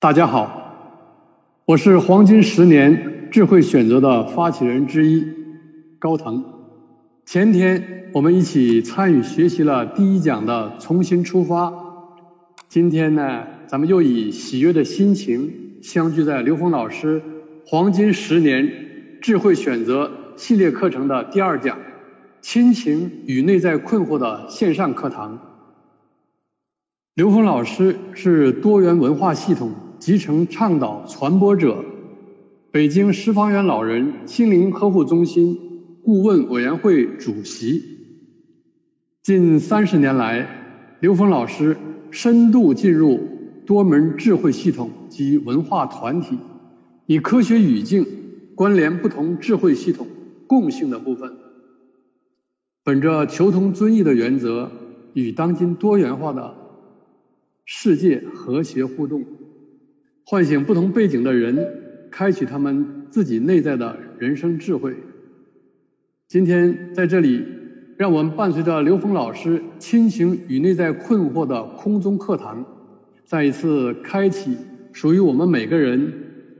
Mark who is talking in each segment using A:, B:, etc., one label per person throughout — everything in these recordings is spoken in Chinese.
A: 大家好，我是黄金十年智慧选择的发起人之一高腾。前天我们一起参与学习了第一讲的重新出发，今天呢，咱们又以喜悦的心情相聚在刘峰老师黄金十年智慧选择系列课程的第二讲“亲情与内在困惑”的线上课堂。刘峰老师是多元文化系统。集成倡导传播者，北京十方园老人心灵呵护中心顾问委员会主席。近三十年来，刘峰老师深度进入多门智慧系统及文化团体，以科学语境关联不同智慧系统共性的部分，本着求同尊异的原则，与当今多元化的世界和谐互动。唤醒不同背景的人，开启他们自己内在的人生智慧。今天在这里，让我们伴随着刘峰老师亲情与内在困惑的空中课堂，再一次开启属于我们每个人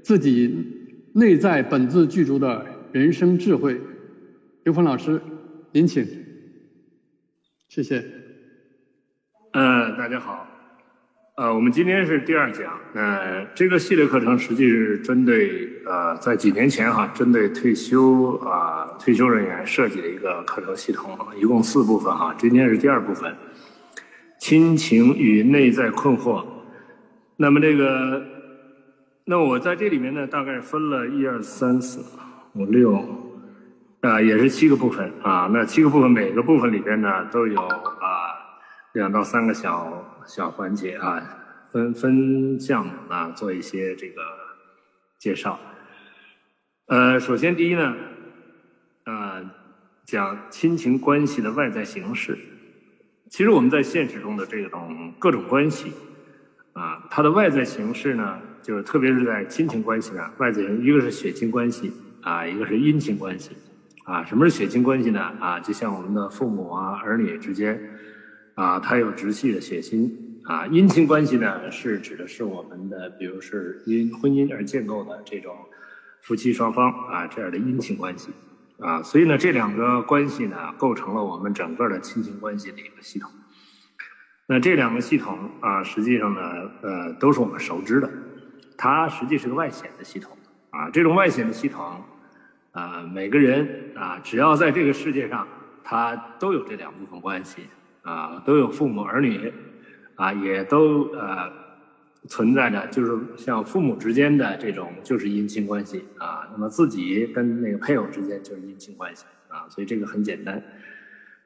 A: 自己内在本自具足的人生智慧。刘峰老师，您请。谢谢。
B: 呃，大家好。呃，我们今天是第二讲。呃，这个系列课程实际是针对呃，在几年前哈，针对退休啊退休人员设计的一个课程系统，一共四部分哈。今天是第二部分，亲情与内在困惑。那么这个，那我在这里面呢，大概分了一二三四五六，啊，也是七个部分啊。那七个部分，每个部分里边呢，都有两到三个小。小环节啊，分分项啊，做一些这个介绍。呃，首先第一呢，呃，讲亲情关系的外在形式。其实我们在现实中的这种各种关系啊，它的外在形式呢，就是特别是在亲情关系上，外在形一个是血亲关系啊，一个是姻亲关系啊。什么是血亲关系呢？啊，就像我们的父母啊、儿女之间。啊，它有直系的血亲啊，姻亲关系呢，是指的是我们的，比如是因婚姻而建构的这种夫妻双方啊这样的姻亲关系啊，所以呢，这两个关系呢，构成了我们整个的亲情关系的一个系统。那这两个系统啊，实际上呢，呃，都是我们熟知的，它实际是个外显的系统啊，这种外显的系统啊，每个人啊，只要在这个世界上，他都有这两部分关系。啊，都有父母儿女，啊，也都呃存在着，就是像父母之间的这种就是姻亲关系啊。那么自己跟那个配偶之间就是姻亲关系啊，所以这个很简单。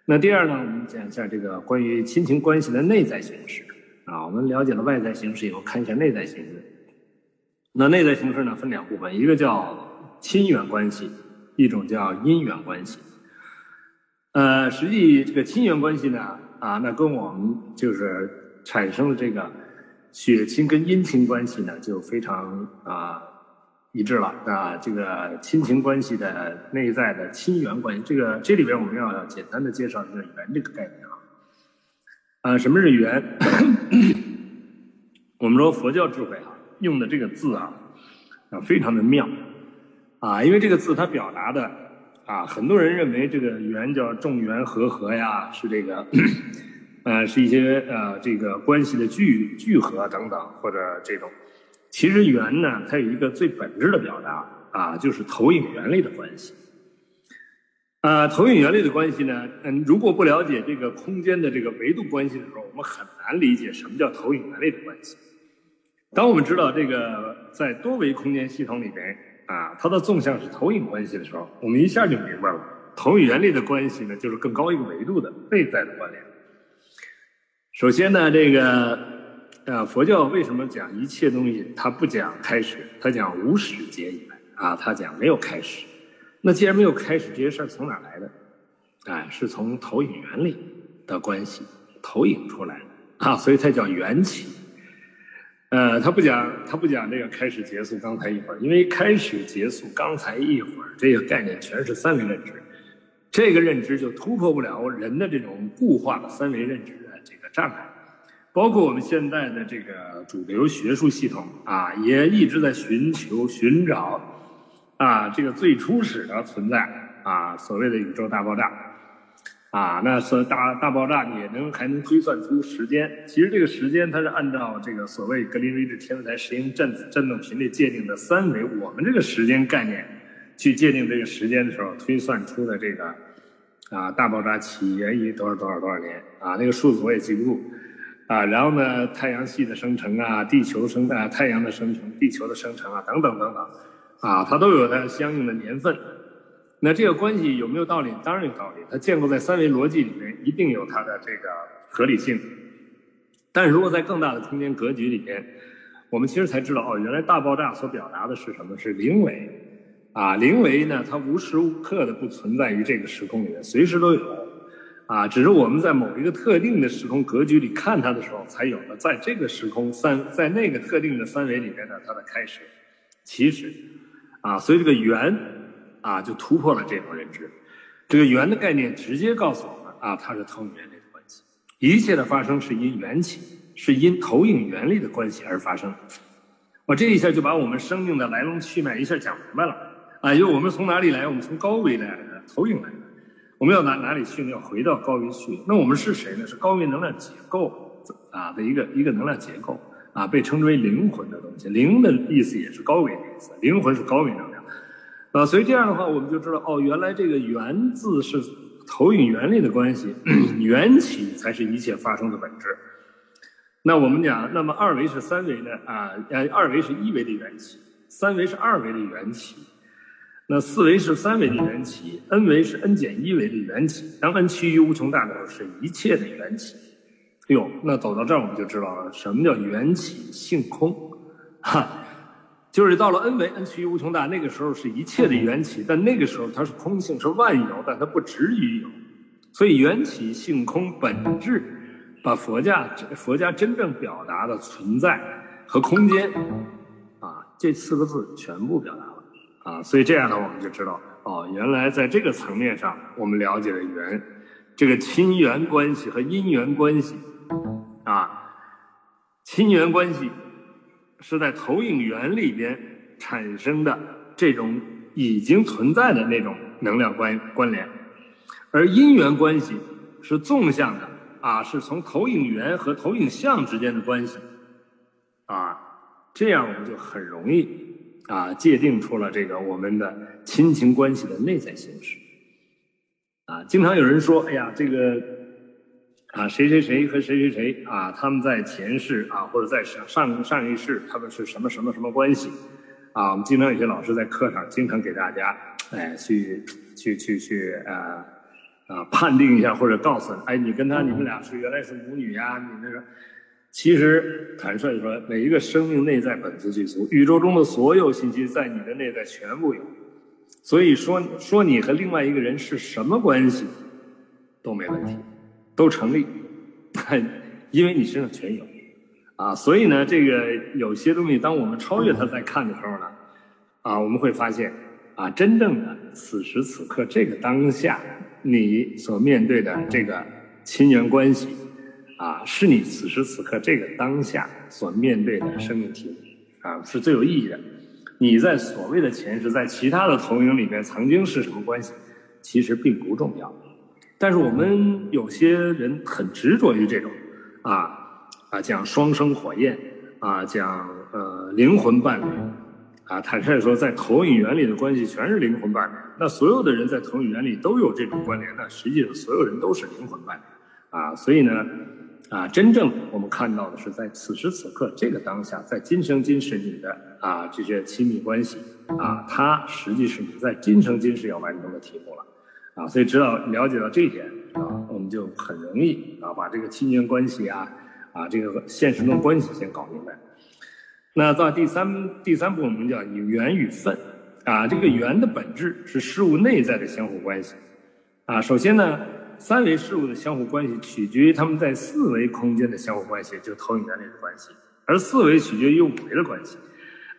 B: 那第二呢，我们讲一下这个关于亲情关系的内在形式啊。我们了解了外在形式以后，看一下内在形式。那内在形式呢，分两部分，一个叫亲缘关系，一种叫姻缘关系。呃，实际这个亲缘关系呢。啊，那跟我们就是产生了这个血亲跟姻亲关系呢，就非常啊一致了啊。这个亲情关系的内在的亲缘关系，这个这里边我们要简单的介绍一下缘这个概念啊。啊，什么是缘？我们说佛教智慧啊，用的这个字啊啊非常的妙啊，因为这个字它表达的。啊，很多人认为这个缘叫众缘和合呀，是这个，呃，是一些呃这个关系的聚聚合等等，或者这种。其实缘呢，它有一个最本质的表达啊，就是投影原理的关系。啊，投影原理的关系呢，嗯，如果不了解这个空间的这个维度关系的时候，我们很难理解什么叫投影原理的关系。当我们知道这个在多维空间系统里边。啊，它的纵向是投影关系的时候，我们一下就明白了，投影原理的关系呢，就是更高一个维度的内在的关联。首先呢，这个呃，佛教为什么讲一切东西，它不讲开始，它讲无始劫以来啊，它讲没有开始。那既然没有开始，这些事儿从哪来的？哎，是从投影原理的关系投影出来的啊，所以它叫缘起。呃，他不讲，他不讲这个开始、结束、刚才一会儿，因为开始、结束、刚才一会儿这个概念全是三维认知，这个认知就突破不了人的这种固化的三维认知的这个障碍，包括我们现在的这个主流学术系统啊，也一直在寻求、寻找啊这个最初始的存在啊，所谓的宇宙大爆炸啊，那说大大爆炸也能还能推算出时间。其实这个时间它是按照这个所谓格林威治天文台实验振子振动频率界定的三维，我们这个时间概念去界定这个时间的时候，推算出的这个。啊，大爆炸起源于多少多少多少年啊？那个数字我也记不住啊。然后呢，太阳系的生成啊，地球生啊，太阳的生成，地球的生成啊，等等等等啊，它都有它相应的年份。那这个关系有没有道理？当然有道理。它建构在三维逻辑里面，一定有它的这个合理性。但如果在更大的空间格局里边，我们其实才知道哦，原来大爆炸所表达的是什么？是零维。啊，零维呢，它无时无刻的不存在于这个时空里面，随时都有，啊，只是我们在某一个特定的时空格局里看它的时候才有了，在这个时空三，在那个特定的三维里面呢，它的开始，其实，啊，所以这个圆，啊，就突破了这种认知，这个圆的概念直接告诉我们，啊，它是投影原理的关系，一切的发生是因缘起，是因投影原理的关系而发生，我这一下就把我们生命的来龙去脉一下讲明白了。啊，因为我们从哪里来？我们从高维来，投影来。我们要哪哪里去呢？要回到高维去。那我们是谁呢？是高维能量结构啊的一个一个能量结构啊，被称之为灵魂的东西。灵的意思也是高维的意思，灵魂是高维能量啊。所以这样的话，我们就知道哦，原来这个“源”字是投影原理的关系，缘起才是一切发生的本质。那我们讲，那么二维是三维的啊，呃，二维是一维的缘起，三维是二维的缘起。那四维是三维的缘起，n 维是 n 减一维的缘起。当 n 趋于无穷大的时候，是一切的缘起。哎呦，那走到这儿我们就知道了，什么叫缘起性空？哈，就是到了 n 维，n 趋于无穷大，那个时候是一切的缘起，但那个时候它是空性，是万有，但它不止于有。所以缘起性空本质，把佛家佛家真正表达的存在和空间，啊，这四个字全部表达了。啊，所以这样呢，我们就知道，哦，原来在这个层面上，我们了解了缘，这个亲缘关系和因缘关系，啊，亲缘关系是在投影源里边产生的这种已经存在的那种能量关关联，而因缘关系是纵向的，啊，是从投影源和投影像之间的关系，啊，这样我们就很容易。啊，界定出了这个我们的亲情关系的内在形式。啊，经常有人说，哎呀，这个啊，谁谁谁和谁谁谁啊，他们在前世啊，或者在上上上一世，他们是什么什么什么关系？啊，我们经常有些老师在课上经常给大家，哎，去去去去啊啊，判定一下或者告诉，哎，你跟他你们俩是原来是母女呀，你那个。其实，坦率说，每一个生命内在本自具足，宇宙中的所有信息在你的内在全部有。所以说，说你和另外一个人是什么关系，都没问题，都成立，因为你身上全有。啊，所以呢，这个有些东西，当我们超越它在看的时候呢，啊，我们会发现，啊，真正的此时此刻这个当下，你所面对的这个亲缘关系。啊，是你此时此刻这个当下所面对的生命体，啊，是最有意义的。你在所谓的前世，在其他的投影里面曾经是什么关系，其实并不重要。但是我们有些人很执着于这种，啊啊，讲双生火焰，啊，讲呃灵魂伴侣，啊，坦率说，在投影原理的关系全是灵魂伴侣。那所有的人在投影原理都有这种关联，那实际上所有人都是灵魂伴侣，啊，所以呢。啊，真正我们看到的是在此时此刻这个当下，在今生今世你的啊这些亲密关系啊，它实际是你在今生今世要完成的题目了，啊，所以知道了解到这一点啊，我们就很容易啊把这个亲缘关系啊啊这个现实中关系先搞明白。那到第三第三步我们叫缘与分啊，这个缘的本质是事物内在的相互关系啊，首先呢。三维事物的相互关系取决于它们在四维空间的相互关系，就投影原理的关系；而四维取决于五维的关系。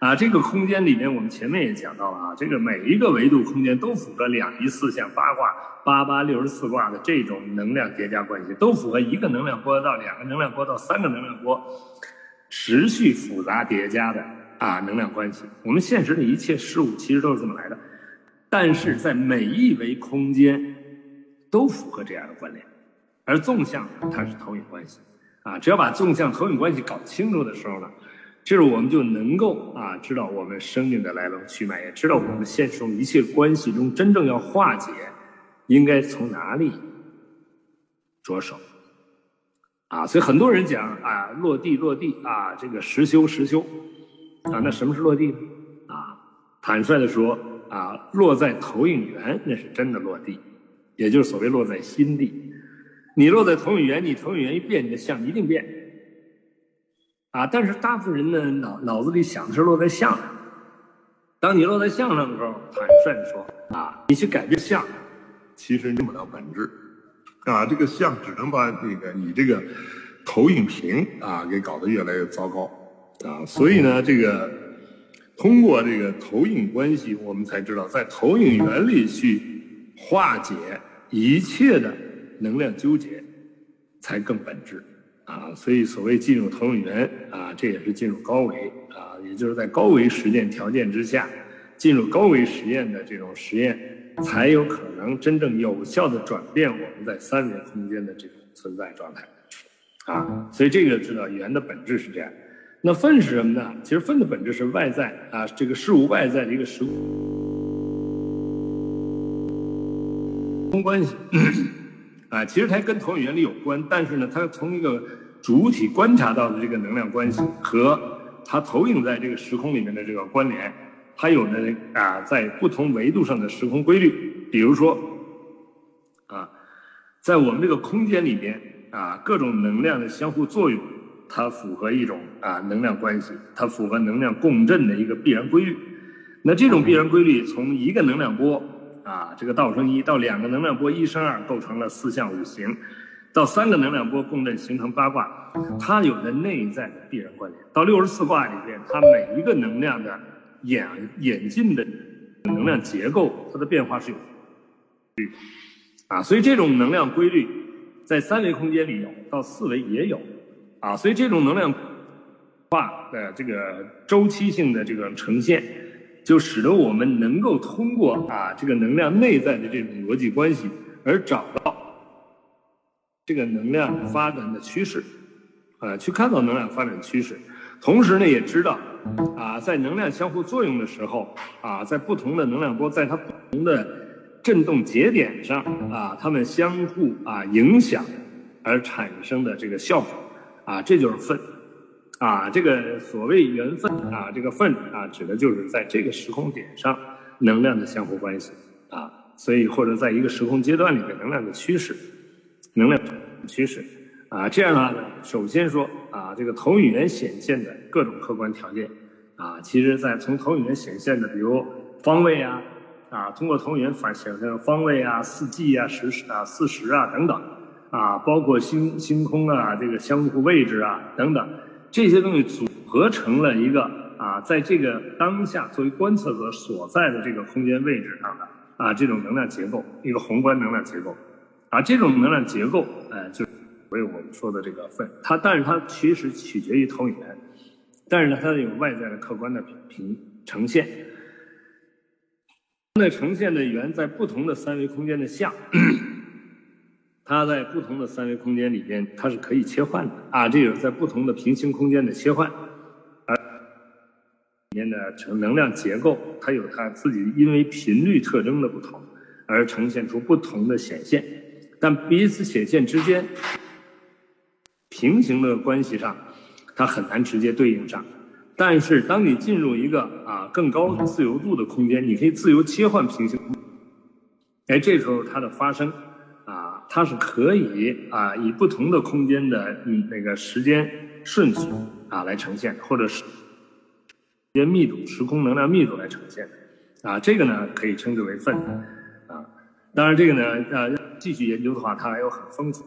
C: 啊，这个空间里面我们前面也讲到了啊，这个每一个维度空间都符合两仪四象八卦八八六十四卦的这种能量叠加关系，都符合一个能量波到两个能量波到三个能量波持续复杂叠加的啊能量关系。我们现实的一切事物其实都是这么来的，但是在每一维空间都符合这样的关联，而纵向它是投影关系啊，只要把纵向投影关系搞清楚的时候呢。这是我们就能够啊知道我们生命的来龙去脉，也知道我们现实中一切关系中真正要化解，应该从哪里着手啊？所以很多人讲啊，落地落地啊，这个实修实修啊，那什么是落地呢？啊，坦率的说啊，落在投影源那是真的落地，也就是所谓落在心地。你落在投影源，你投影源一变，你的相一定变。啊！但是大部分人的，脑脑子里想的是落在相上。当你落在相上的时候，坦率的说，啊，你去改变相，
B: 其实用不了本质。啊，这个相只能把这个你这个投影屏啊给搞得越来越糟糕。啊，所以呢，这个通过这个投影关系，我们才知道在投影原理去化解一切的能量纠结，才更本质。啊，所以所谓进入投影源啊，这也是进入高维啊，也就是在高维实践条件之下，进入高维实验的这种实验，才有可能真正有效的转变我们在三维空间的这种存在状态。啊，所以这个知道源的本质是这样。那分是什么呢？其实分的本质是外在啊，这个事物外在的一个时空关系。啊，其实它跟投影原理有关，但是呢，它从一个主体观察到的这个能量关系和它投影在这个时空里面的这个关联，它有着啊，在不同维度上的时空规律。比如说，啊，在我们这个空间里边啊，各种能量的相互作用，它符合一种啊能量关系，它符合能量共振的一个必然规律。那这种必然规律从一个能量波。啊，这个道生一到两个能量波一生二，构成了四象五行；到三个能量波共振形成八卦，它有着内在的必然关联。到六十四卦里边，它每一个能量的演演进的能量结构，它的变化是有律啊，所以这种能量规律在三维空间里有，到四维也有啊，所以这种能量化的这个周期性的这个呈现。就使得我们能够通过啊这个能量内在的这种逻辑关系，而找到这个能量发展的趋势，啊，去看到能量发展趋势，同时呢，也知道啊，在能量相互作用的时候，啊，在不同的能量波在它不同的振动节点上，啊，它们相互啊影响而产生的这个效果，啊，这就是分。啊，这个所谓缘分啊，这个分啊，指的就是在这个时空点上能量的相互关系啊，所以或者在一个时空阶段里面能量的趋势，能量趋势啊，这样的话呢，首先说啊，这个投影源显现的各种客观条件。啊，其实在从投影源显现的，比如方位啊啊，通过投影源反显现方位啊、四季啊、时时啊、四时啊等等。啊，包括星星空啊，这个相互位置啊等等。这些东西组合成了一个啊，在这个当下作为观测者所在的这个空间位置上的啊这种能量结构，一个宏观能量结构，啊这种能量结构，哎，就为我们说的这个分，它但是它其实取决于投影源，但是呢它有外在的客观的平呈现，那呈现的圆在不同的三维空间的像。它在不同的三维空间里边，它是可以切换的啊，这个在不同的平行空间的切换，而里面的成能量结构，它有它自己因为频率特征的不同而呈现出不同的显现，但彼此显现之间平行的关系上，它很难直接对应上。但是当你进入一个啊更高的自由度的空间，你可以自由切换平行，哎，这时候它的发生啊。它是可以啊，以不同的空间的嗯那个时间顺序啊来呈现，或者是时间密度、时空能量密度来呈现啊，这个呢可以称之为分啊。当然，这个呢呃继续研究的话，它还有很丰富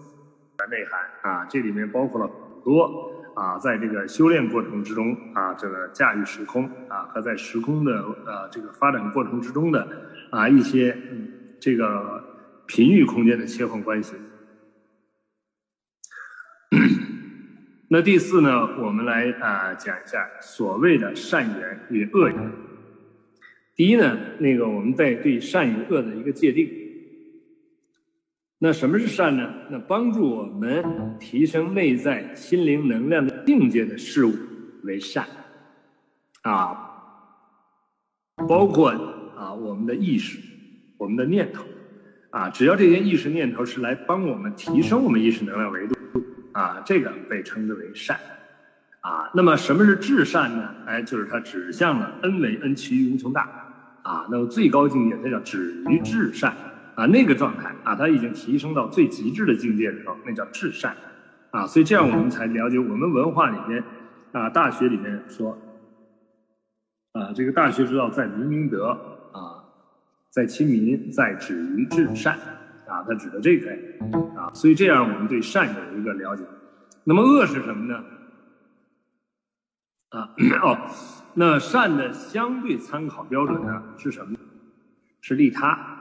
B: 的内涵啊，这里面包括了很多啊，在这个修炼过程之中啊，这个驾驭时空啊，和在时空的呃这个发展过程之中的啊一些这个频域空间的切换关系。那第四呢，我们来啊讲一下所谓的善缘与恶缘。第一呢，那个我们在对善与恶的一个界定。那什么是善呢？那帮助我们提升内在心灵能量的境界的事物为善，啊，包括啊我们的意识、我们的念头，啊，只要这些意识念头是来帮我们提升我们意识能量维度。啊，这个被称之为善，啊，那么什么是至善呢？哎，就是它指向了 n 为 n 趋于无穷大，啊，那么最高境界它叫止于至善，啊，那个状态啊，他已经提升到最极致的境界的时候，那叫至善，啊，所以这样我们才了解我们文化里面，啊，大学里面说，啊，这个大学之道在明明德，啊，在亲民，在止于至善。啊，它指的这个啊，所以这样我们对善有一个了解。那么恶是什么呢？啊，哦，那善的相对参考标准呢是什么？是利他。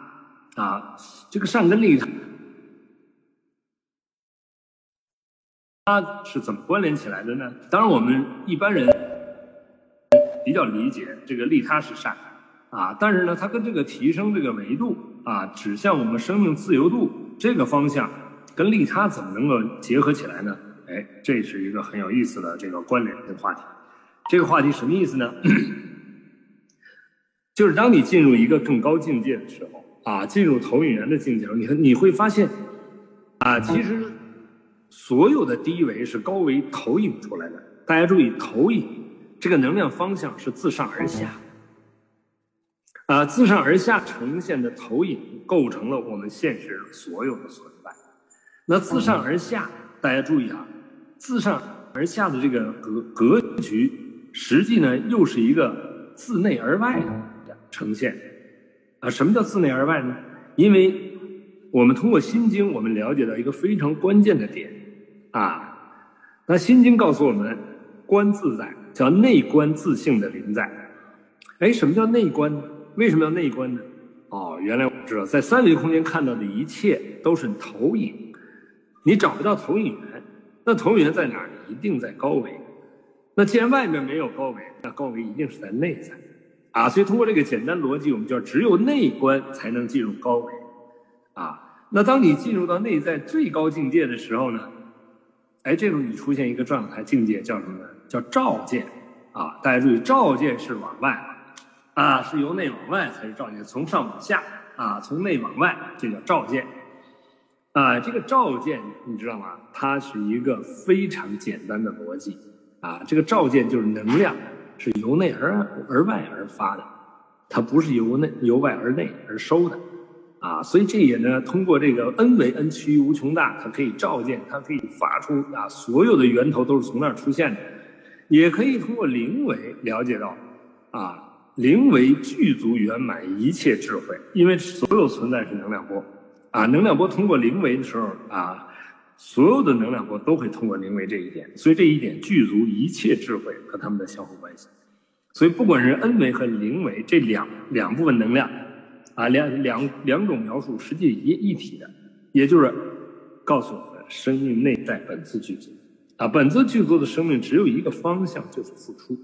B: 啊，这个善跟利他，它是怎么关联起来的呢？当然，我们一般人比较理解这个利他是善。啊，但是呢，它跟这个提升这个维度啊，指向我们生命自由度这个方向，跟利他怎么能够结合起来呢？哎，这是一个很有意思的这个关联的话题。这个话题什么意思呢？就是当你进入一个更高境界的时候啊，进入投影源的境界，你看你会发现啊，其实所有的低维是高维投影出来的。大家注意，投影这个能量方向是自上而下。啊，自上而下呈现的投影构成了我们现实所有的存在。那自上而下，大家注意啊，自上而下的这个格格局，实际呢又是一个自内而外的呈现。啊，什么叫自内而外呢？因为我们通过《心经》，我们了解到一个非常关键的点啊。那《心经》告诉我们，观自在叫内观自性的临在。哎，什么叫内观呢？为什么要内观呢？哦，原来我知道，在三维空间看到的一切都是投影，你找不到投影源，那投影源在哪儿？一定在高维。那既然外面没有高维，那高维一定是在内在，啊，所以通过这个简单逻辑，我们叫只有内观才能进入高维，啊，那当你进入到内在最高境界的时候呢，哎，这时候你出现一个状态境界叫什么呢？叫照见，啊，大家注意，照见是往外。啊，是由内往外才是照见，从上往下啊，从内往外这叫照见。啊，这个照见你知道吗？它是一个非常简单的逻辑啊。这个照见就是能量是由内而而外而发的，它不是由内由外而内而收的啊。所以这也呢，通过这个 n 为 n 趋于无穷大，它可以照见，它可以发出啊，所有的源头都是从那儿出现的，也可以通过零维了解到啊。灵为具足圆满一切智慧，因为所有存在是能量波，啊，能量波通过灵为的时候啊，所有的能量波都会通过灵媒这一点，所以这一点具足一切智慧和他们的相互关系。所以不管是 n 维和灵维这两两部分能量，啊，两两两种描述实际一一体的，也就是告诉我们生命内在本自具足，啊，本自具足的生命只有一个方向，就是付出。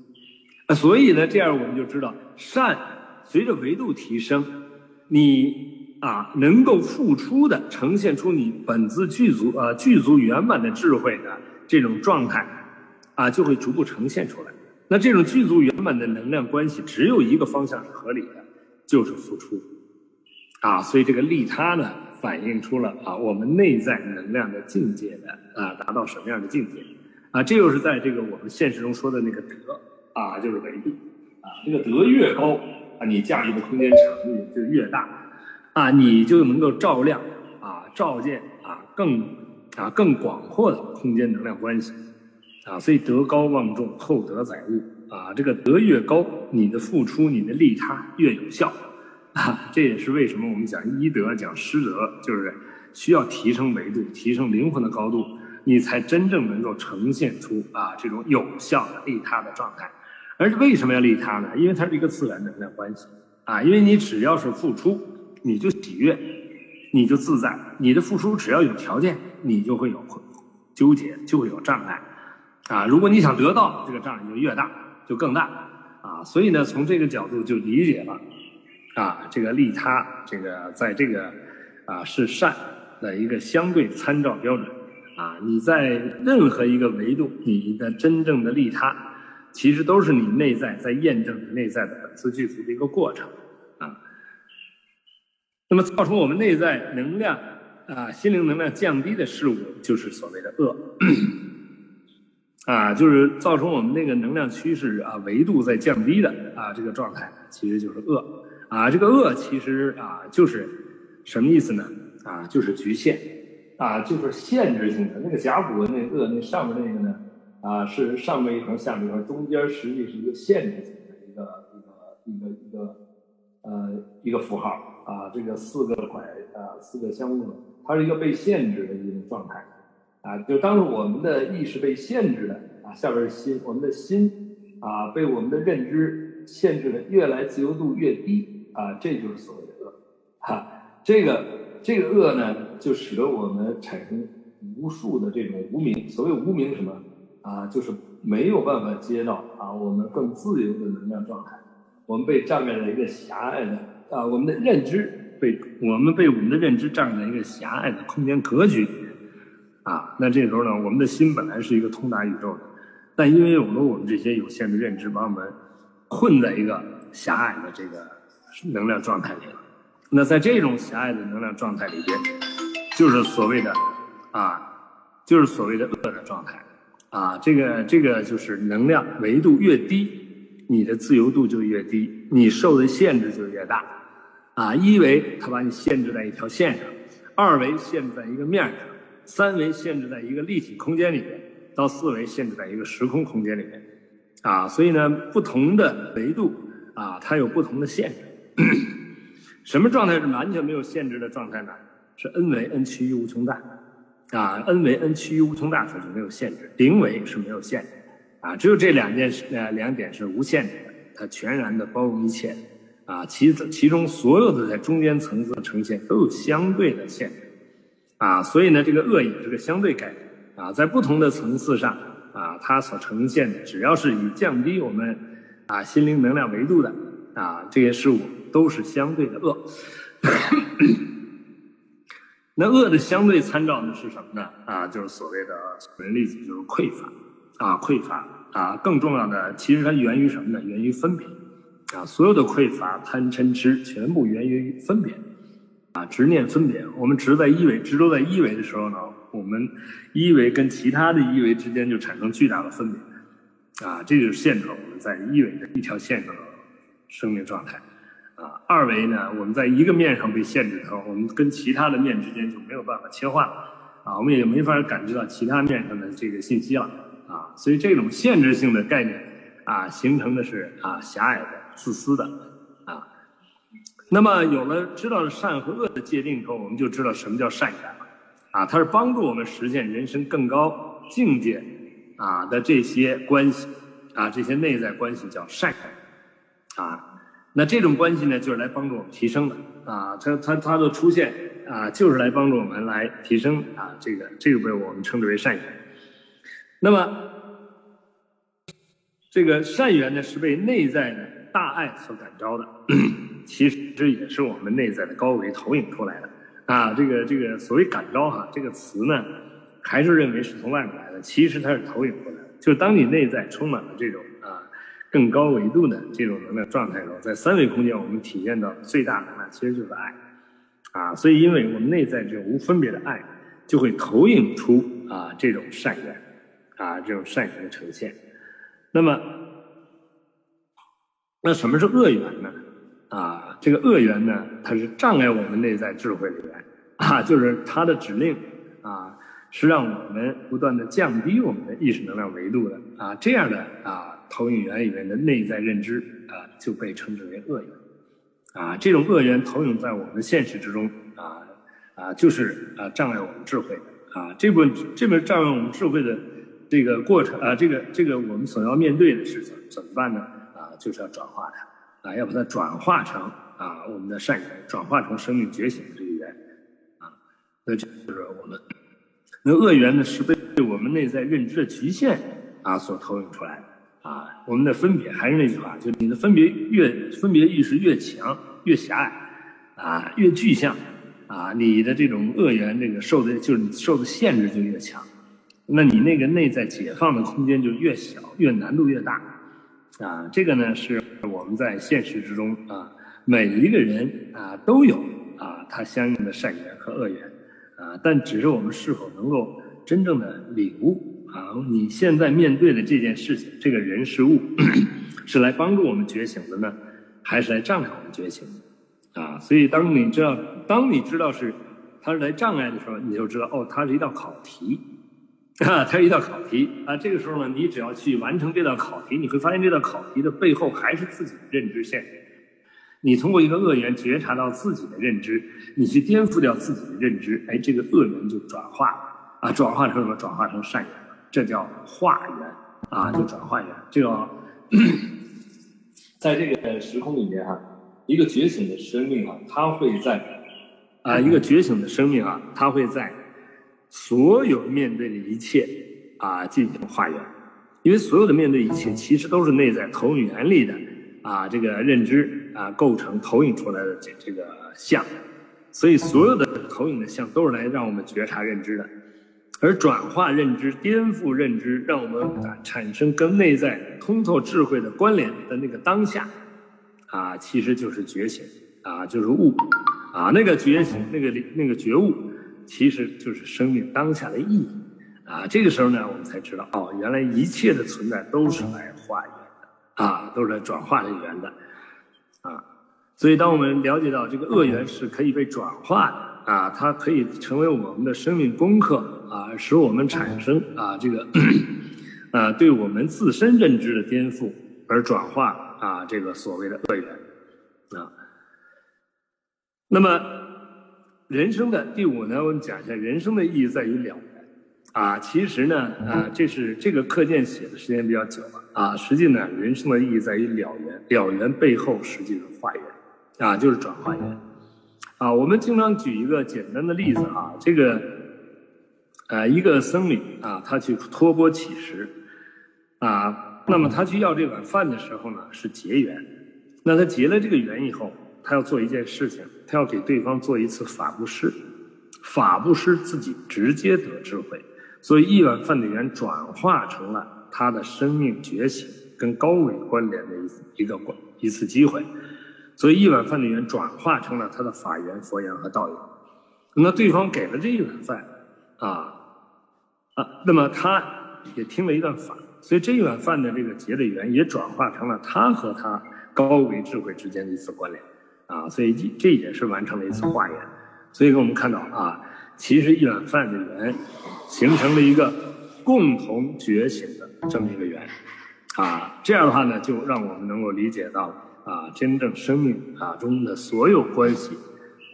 B: 啊所以呢，这样我们就知道，善随着维度提升，你啊能够付出的，呈现出你本自具足啊具足圆满的智慧的这种状态，啊就会逐步呈现出来。那这种具足圆满的能量关系，只有一个方向是合理的，就是付出。啊，所以这个利他呢，反映出了啊我们内在能量的境界的啊达到什么样的境界？啊，这又是在这个我们现实中说的那个德。啊，就是维度，啊，这个德越高，啊，你驾驭的空间场域就越大，啊，你就能够照亮，啊，照见，啊，更，啊，更广阔的空间能量关系，啊，所以德高望重，厚德载物，啊，这个德越高，你的付出，你的利他越有效，啊，这也是为什么我们讲医德，讲师德，就是需要提升维度，提升灵魂的高度，你才真正能够呈现出啊这种有效的利他的状态。而为什么要利他呢？因为它是一个自然能量关系啊。因为你只要是付出，你就喜悦，你就自在。你的付出只要有条件，你就会有纠结，就会有障碍啊。如果你想得到，这个障碍就越大，就更大啊。所以呢，从这个角度就理解了啊，这个利他，这个在这个啊是善的一个相对参照标准啊。你在任何一个维度，你的真正的利他。其实都是你内在在验证你内在的本自具足的一个过程。那么造成我们内在能量啊心灵能量降低的事物，就是所谓的恶啊，就是造成我们那个能量趋势啊维度在降低的啊这个状态，其实就是恶啊。这个恶其实啊就是什么意思呢？啊，就是局限啊，就是限制性的。那个甲骨文那个恶那上面那个呢？啊，是上面一横，下面一横，中间实际是一个限制性的一个一个一个一个呃一个符号啊，这个四个拐啊，四个相互，它是一个被限制的一种状态啊。就当我们的意识被限制了啊，下边是心，我们的心啊被我们的认知限制的越来自由度越低啊，这就是所谓的恶哈。这个这个恶呢，就使得我们产生无数的这种无名。所谓无名什么？啊，就是没有办法接到啊，我们更自由的能量状态，我们被障碍在一个狭隘的啊，我们的认知被我们被我们的认知障碍在一个狭隘的空间格局里面啊。那这时候呢，我们的心本来是一个通达宇宙的，但因为有了我们这些有限的认知，把我们困在一个狭隘的这个能量状态里了。那在这种狭隘的能量状态里边，就是所谓的啊，就是所谓的恶的状态。啊，这个这个就是能量维度越低，你的自由度就越低，你受的限制就越大。啊，一维它把你限制在一条线上，二维限制在一个面上，三维限制在一个立体空间里面，到四维限制在一个时空空间里面。啊，所以呢，不同的维度啊，它有不同的限制。什么状态是完全没有限制的状态呢？是 n 维 n 趋于无穷大。啊，n 维 n 趋于无穷大时候就没有限制，零维是没有限制，啊，只有这两件事，呃，两点是无限制的，它全然的包容一切，啊，其其中所有的在中间层次的呈现都有相对的限制，啊，所以呢，这个恶也是个相对概念，啊，在不同的层次上，啊，它所呈现的只要是以降低我们啊心灵能量维度的，啊，这些事物都是相对的恶。那恶的相对参照呢是什么呢？啊，就是所谓的损人利己，就是匮乏，啊，匮乏，啊，更重要的，其实它源于什么呢？源于分别，啊，所有的匮乏、贪嗔痴，全部源于分别，啊，执念分别。我们执在一维，执着在一维的时候呢，我们一维跟其他的一维之间就产生巨大的分别，啊，这就是限制了我们在一维的一条线上的生命状态。啊，二维呢，我们在一个面上被限制的时候，我们跟其他的面之间就没有办法切换了，啊，我们也没法感知到其他面上的这个信息了，啊，所以这种限制性的概念，啊，形成的是啊狭隘的、自私的，啊，那么有了知道了善和恶的界定以后，我们就知道什么叫善缘了，啊，它是帮助我们实现人生更高境界啊的这些关系，啊，这些内在关系叫善缘，啊。那这种关系呢，就是来帮助我们提升的啊，它它它的出现啊，就是来帮助我们来提升啊，这个这个被我们称之为善缘。那么，这个善缘呢，是被内在的大爱所感召的，其实也是我们内在的高维投影出来的啊。这个这个所谓感召哈，这个词呢，还是认为是从外面来的，其实它是投影过来的，就是当你内在充满了这种啊。更高维度的这种能量状态中，在三维空间，我们体验到最大能量其实就是爱，啊，所以因为我们内在这种无分别的爱，就会投影出啊这种善缘，啊这种善缘的呈现。那么，那什么是恶缘呢？啊，这个恶缘呢，它是障碍我们内在智慧的缘，啊，就是它的指令啊，是让我们不断的降低我们的意识能量维度的啊，这样的啊。投影源里面的内在认知啊，就被称之为恶缘，啊，这种恶缘投影在我们的现实之中啊啊，就是啊障碍我们智慧的啊，这部分这边占用我们智慧的这个过程啊，这个这个我们所要面对的是怎怎么办呢？就是要转化它，啊，要把它转化成啊我们的善缘，转化成生命觉醒的这个缘，啊，那这就是我们那恶缘呢，是被我们内在认知的局限啊所投影出来的啊，我们的分别还是那句话，就你的分别越分别意识越强越狭隘啊越具象。啊，你的这种恶缘，这个受的就是你受的限制就越强，那你那个内在解放的空间就越小，越难度越大。啊，这个呢是我们在现实之中啊，每一个人啊都有啊他相应的善缘和恶缘啊，但只是我们是否能够真正的领悟啊，你现在面对的这件事情，这个人事物 是来帮助我们觉醒的呢，还是来障碍我们觉醒？啊，所以当你知道，当你知道是它是来障碍的时候，你就知道哦，它是一道考题，啊，它是一道考题啊。这个时候呢，你只要去完成这道考题，你会发现这道考题的背后还是自己的认知限制。你通过一个恶缘觉察到自己的认知，你去颠覆掉自己的认知，哎，这个恶缘就转化啊，转化成什么？转化成善缘，这叫化缘啊，就转化缘。这个在这个时空里面啊。一个觉醒的生命啊，它会在啊，一个觉醒的生命啊，它会在所有面对的一切啊进行化缘，因为所有的面对一切，其实都是内在投影原理的啊这个认知啊构成投影出来的这这个像，所以所有的投影的像都是来让我们觉察认知的，而转化认知、颠覆认知，让我们产生跟内在通透智慧的关联的那个当下。啊，其实就是觉醒，啊，就是悟，啊，那个觉醒，那个那个觉悟，其实就是生命当下的意义，啊，这个时候呢，我们才知道，哦，原来一切的存在都是来化缘的，啊，都是来转化这个缘的，啊，所以当我们了解到这个恶缘是可以被转化的，啊，它可以成为我们的生命功课，啊，使我们产生啊这个，啊，对我们自身认知的颠覆而转化。啊，这个所谓的恶缘，啊，那么人生的第五呢，我们讲一下人生的意义在于了缘，啊，其实呢，啊，这是这个课件写的时间比较久了，啊，实际呢，人生的意义在于了缘，了缘背后实际是化缘，啊，就是转化缘，啊，我们经常举一个简单的例子啊，这个，呃，一个僧侣啊，他去托钵乞食，啊。那么他去要这碗饭的时候呢，是结缘。那他结了这个缘以后，他要做一件事情，他要给对方做一次法布施。法布施自己直接得智慧，所以一碗饭的缘转化成了他的生命觉醒跟高维关联的一一个关一次机会。所以一碗饭的缘转化成了他的法缘、佛缘和道缘。那对方给了这一碗饭，啊啊，那么他也听了一段法。所以这一碗饭的这个结的缘，也转化成了他和他高维智慧之间的一次关联，啊，所以这也是完成了一次化缘。所以我们看到啊，其实一碗饭的缘，形成了一个共同觉醒的这么一个缘，啊，这样的话呢，就让我们能够理解到啊，真正生命啊中的所有关系，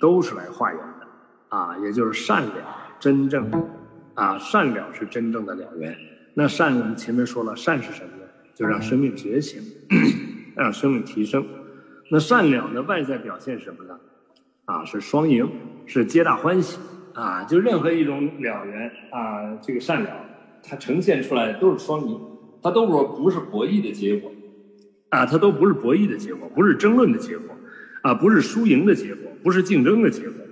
B: 都是来化缘的，啊，也就是善了，真正啊善了是真正的了缘。那善，我们前面说了，善是什么呢？就让生命觉醒，让生命提升。那善了的外在表现什么呢？啊，是双赢，是皆大欢喜啊！就任何一种了缘啊，这个善了，它呈现出来的都是双赢，它都不不是博弈的结果啊，它都不是博弈的结果，不是争论的结果啊，不是输赢的结果，不是竞争的结果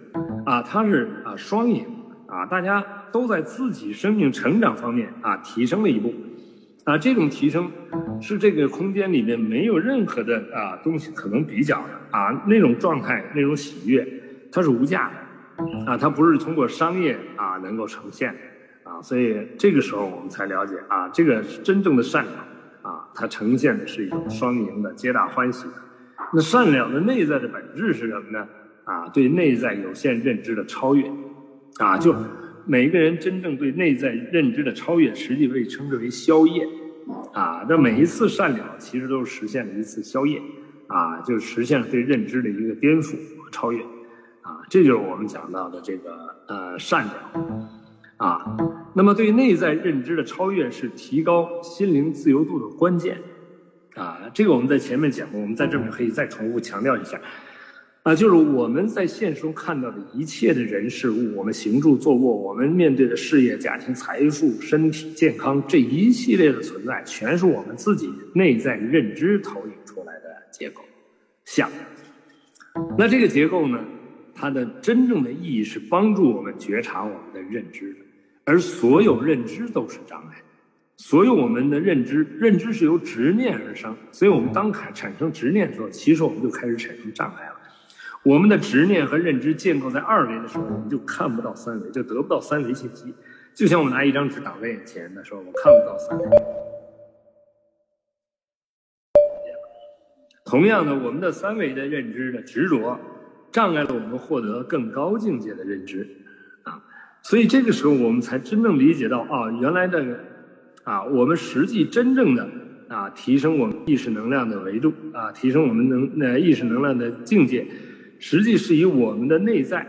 B: 啊，它是啊双赢啊，大家。都在自己生命成长方面啊提升了一步，啊，这种提升是这个空间里面没有任何的啊东西可能比较的啊那种状态那种喜悦，它是无价的啊，它不是通过商业啊能够呈现的啊，所以这个时候我们才了解啊，这个真正的善良啊，它呈现的是一种双赢的皆大欢喜的。那善良的内在的本质是什么呢？啊，对内在有限认知的超越啊，就。每一个人真正对内在认知的超越，实际被称之为消业，啊，那每一次善了，其实都是实现了一次消业，啊，就实现了对认知的一个颠覆和超越，啊，这就是我们讲到的这个呃善了，啊，那么对内在认知的超越是提高心灵自由度的关键，啊，这个我们在前面讲过，我们在这里可以再重复强调一下，啊，就是我们在现实中看到的一切的人事物，我们行住坐卧，我们面对的事业、家庭、财富、身体健康这一系列的存在，全是我们自己内在认知投影出来的结构像。那这个结构呢，它的真正的意义是帮助我们觉察我们的认知的。而所有认知都是障碍，所有我们的认知，认知是由执念而生，所以我们当产产生执念的时候，其实我们就开始产生障碍了。我们的执念和认知建构在二维的时候，我们就看不到三维，就得不到三维信息。就像我拿一张纸挡在眼前的时候，我看不到三维。同样的，我们的三维的认知的执着，障碍了我们获得更高境界的认知。啊所以这个时候，我们才真正理解到啊，原来的啊，我们实际真正的啊，提升我们意识能量的维度啊，提升我们能呃意识能量的境界，实际是以我们的内在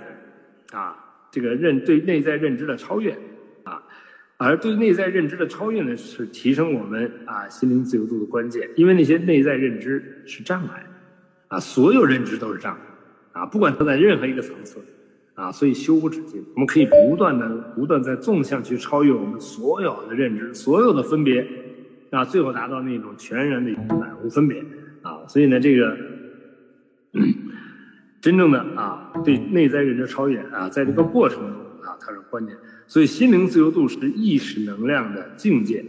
B: 啊，这个认对内在认知的超越啊，而对内在认知的超越呢，是提升我们啊心灵自由度的关键，因为那些内在认知是障碍啊，所有认知都是障碍啊，不管它在任何一个层次。啊，所以修无止境，我们可以不断的、不断在纵向去超越我们所有的认知、所有的分别，啊，最后达到那种全然的圆满无分别。啊，所以呢，这个真正的啊，对内在认知超越啊，在这个过程中啊，它是关键。所以心灵自由度是意识能量的境界，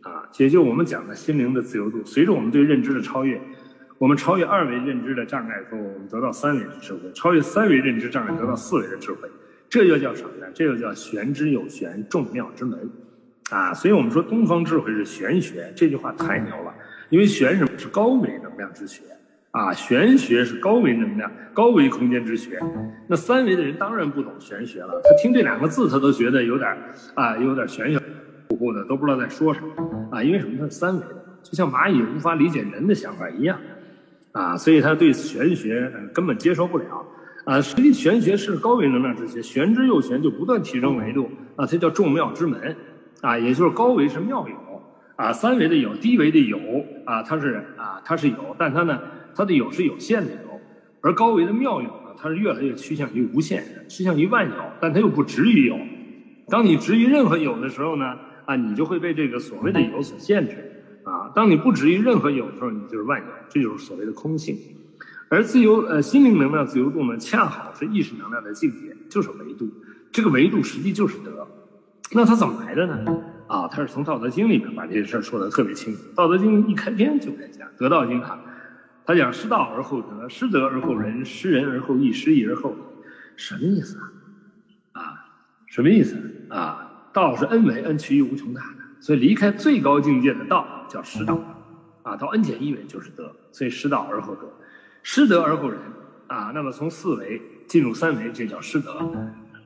B: 啊，也就我们讲的心灵的自由度。随着我们对认知的超越。我们超越二维认知的障碍后，我们得到三维的智慧；超越三维认知障碍，得到四维的智慧。这就叫什么呢？这就叫玄之又玄，众妙之门。啊，所以我们说东方智慧是玄学，这句话太牛了。因为玄什么是高维能量之学啊？玄学是高维能量、高维空间之学。那三维的人当然不懂玄学了，他听这两个字，他都觉得有点啊，有点玄玄乎乎的，都不知道在说什么啊。因为什么？它是三维的，就像蚂蚁无法理解人的想法一样。啊，所以他对玄学根本接受不了，啊，实际玄学是高维能量之学，玄之又玄，就不断提升维度，啊，它叫众妙之门，啊，也就是高维是妙有，啊，三维的有，低维的有，啊，它是啊，它是有，但它呢，它的有是有限的有，而高维的妙有呢，它是越来越趋向于无限，趋向于万有，但它又不止于有，当你执于任何有的时候呢，啊，你就会被这个所谓的有所限制。啊，当你不止于任何有的时候，你就是万有，这就是所谓的空性。而自由，呃，心灵能量自由度呢，恰好是意识能量的境界，就是维度。这个维度实际就是德。那它怎么来的呢？啊，它是从《道德经》里面把这些事儿说的特别清楚。《道德经》一开篇就在讲《得道经》哈，他讲失道而后德，失德而后仁，失仁而后义，失义而后礼。什么意思啊？啊，什么意思啊？道是恩为，恩其于无穷大的。所以离开最高境界的道叫失道，啊，到 n 减一维就是德，所以失道而后德，失德而后仁，啊，那么从四维进入三维，这叫失德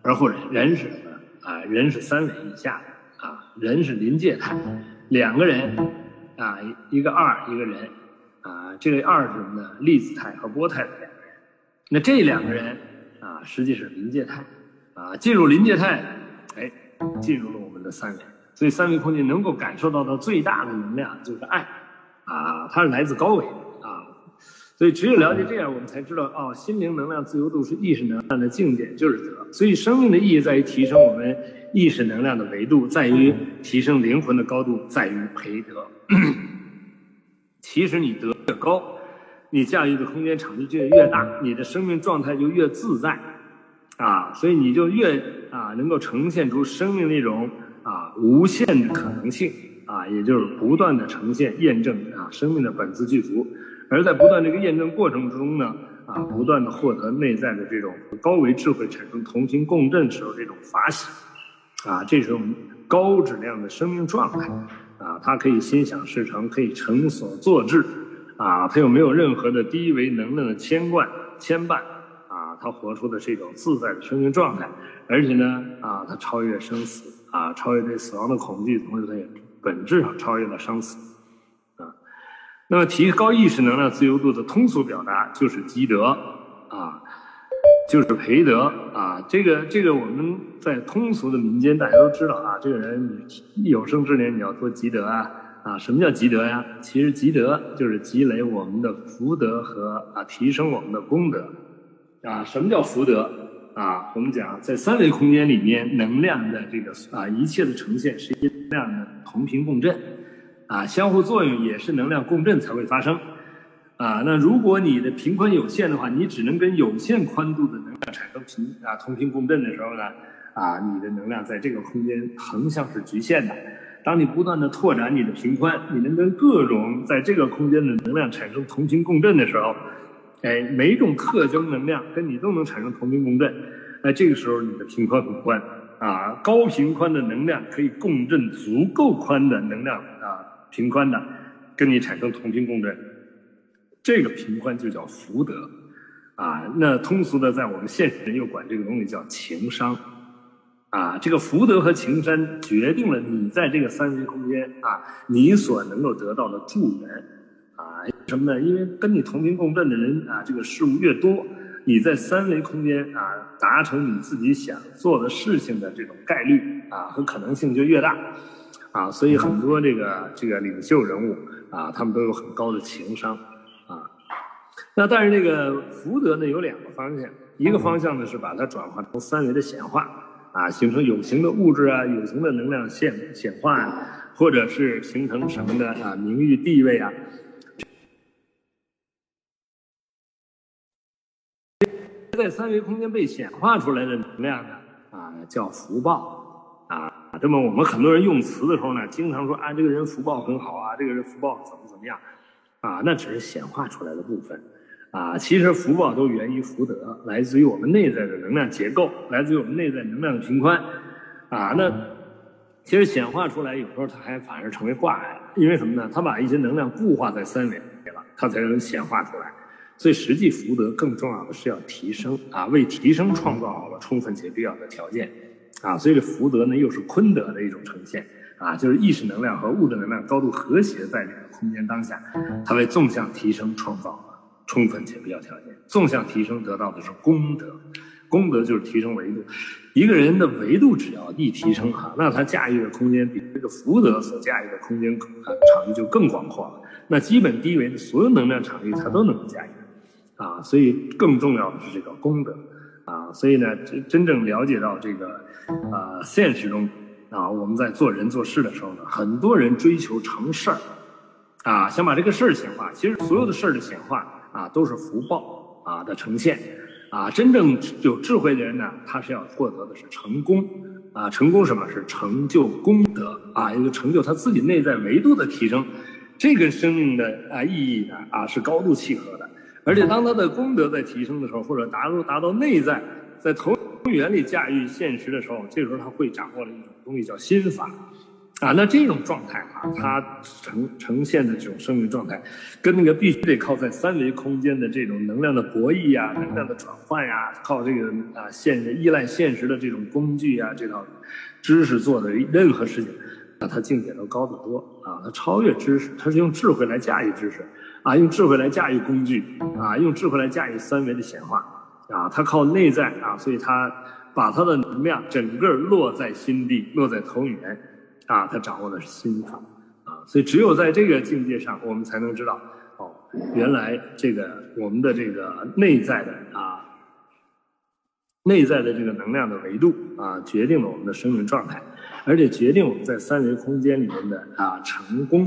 B: 而后仁，仁是什么？啊，仁是三维以下的，啊，仁是临界态，两个人，啊，一个二，一个人，这个二是什么呢？粒子态和波态的两个人，那这两个人，啊，实际是临界态，啊，进入临界态，哎，进入了我们的三维。所以三维空间能够感受到的最大的能量就是爱，啊，它是来自高维啊。所以只有了解这样，我们才知道哦，心灵能量自由度是意识能量的境界，就是德。所以生命的意义在于提升我们意识能量的维度，在于提升灵魂的高度，在于培德。其实你得越高，你驾驭的空间场地就越大，你的生命状态就越自在，啊，所以你就越啊能够呈现出生命那种。啊，无限的可能性。啊，也就是不断的呈现验证啊，生命的本自具足，而在不断这个验证过程之中呢，啊，不断的获得内在的这种高维智慧，产生同心共振时候这种法喜，啊，这种高质量的生命状态，啊，它可以心想事成，可以成所作志，啊，他又没有任何的低维能量的牵挂牵绊，啊，他活出的是一种自在的生命状态，而且呢，啊，他超越生死。啊，超越对死亡的恐惧，同时他也本质上超越了生死，啊，那么提高意识能量自由度的通俗表达就是积德，啊，就是培德啊。这个这个我们在通俗的民间大家都知道啊，这个人有生之年你要多积德啊啊。什么叫积德呀？其实积德就是积累我们的福德和啊提升我们的功德啊。什么叫福德啊？我们讲在三维空间里面，能量的这个啊一切的呈现是能量的同频共振。啊，相互作用也是能量共振才会发生，啊，那如果你的频宽有限的话，你只能跟有限宽度的能量产生频啊同频共振的时候呢，啊，你的能量在这个空间横向是局限的。当你不断的拓展你的频宽，你能跟各种在这个空间的能量产生同频共振的时候，哎，每种特征能量跟你都能产生同频共振，哎，这个时候你的频宽很宽，啊，高频宽的能量可以共振足够宽的能量啊。频宽的，跟你产生同频共振，这个平宽就叫福德，啊，那通俗的在我们现实人又管这个东西叫情商，啊，这个福德和情商决定了你在这个三维空间啊，你所能够得到的助缘，啊，什么呢？因为跟你同频共振的人啊，这个事物越多，你在三维空间啊，达成你自己想做的事情的这种概率啊和可能性就越大。啊，所以很多这个这个领袖人物啊，他们都有很高的情商。那但是这个福德呢，有两个方向，一个方向呢是把它转化成三维的显化啊，形成有形的物质啊，有形的能量显显化啊，或者是形成什么的啊，名誉地位啊，在三维空间被显化出来的能量呢啊，叫福报。啊。那么我们很多人用词的时候呢，经常说啊，这个人福报很好啊，这个人福报怎么怎么样，啊，那只是显化出来的部分，啊，其实福报都源于福德，来自于我们内在的能量结构，来自于我们内在能量的平宽，啊，那其实显化出来有时候它还反而成为挂碍，因为什么呢？它把一些能量固化在三维了，它才能显化出来。所以实际福德更重要的是要提升啊，为提升创造好了充分且必要的条件。啊，所以这福德呢，又是坤德的一种呈现啊，就是意识能量和物质能量高度和谐在这个空间当下，它为纵向提升创造了充分且必要条件。纵向提升得到的是功德，功德就是提升维度。一个人的维度只要一提升哈，那他驾驭的空间比这个福德所驾驭的空间啊场域就更广阔了。那基本低维的所有能量场域，他都能够驾驭啊。所以更重要的是这个功德。啊，所以呢，真真正了解到这个，呃，现实中啊，我们在做人做事的时候呢，很多人追求成事儿，啊，想把这个事儿显化。其实所有的事儿的显化啊，都是福报啊的呈现，啊，真正有智慧的人呢，他是要获得的是成功，啊，成功什么是成就功德啊，一个成就他自己内在维度的提升，这个生命的啊意义呢啊是高度契合的。而且当他的功德在提升的时候，或者达到达到内在，在投缘里驾驭现实的时候，这时候他会掌握了一种东西叫心法，啊，那这种状态啊，它呈呈现的这种生命状态，跟那个必须得靠在三维空间的这种能量的博弈啊、能量的转换呀，靠这个啊现依赖现实的这种工具啊，这套知识做的任何事情，那他境界都高得多啊，他超越知识，他是用智慧来驾驭知识。啊，用智慧来驾驭工具，啊，用智慧来驾驭三维的显化，啊，他靠内在啊，所以他把他的能量整个落在心地，落在投影源，啊，他掌握的是心法，啊，所以只有在这个境界上，我们才能知道，哦，原来这个我们的这个内在的啊，内在的这个能量的维度啊，决定了我们的生命状态，而且决定我们在三维空间里面的啊成功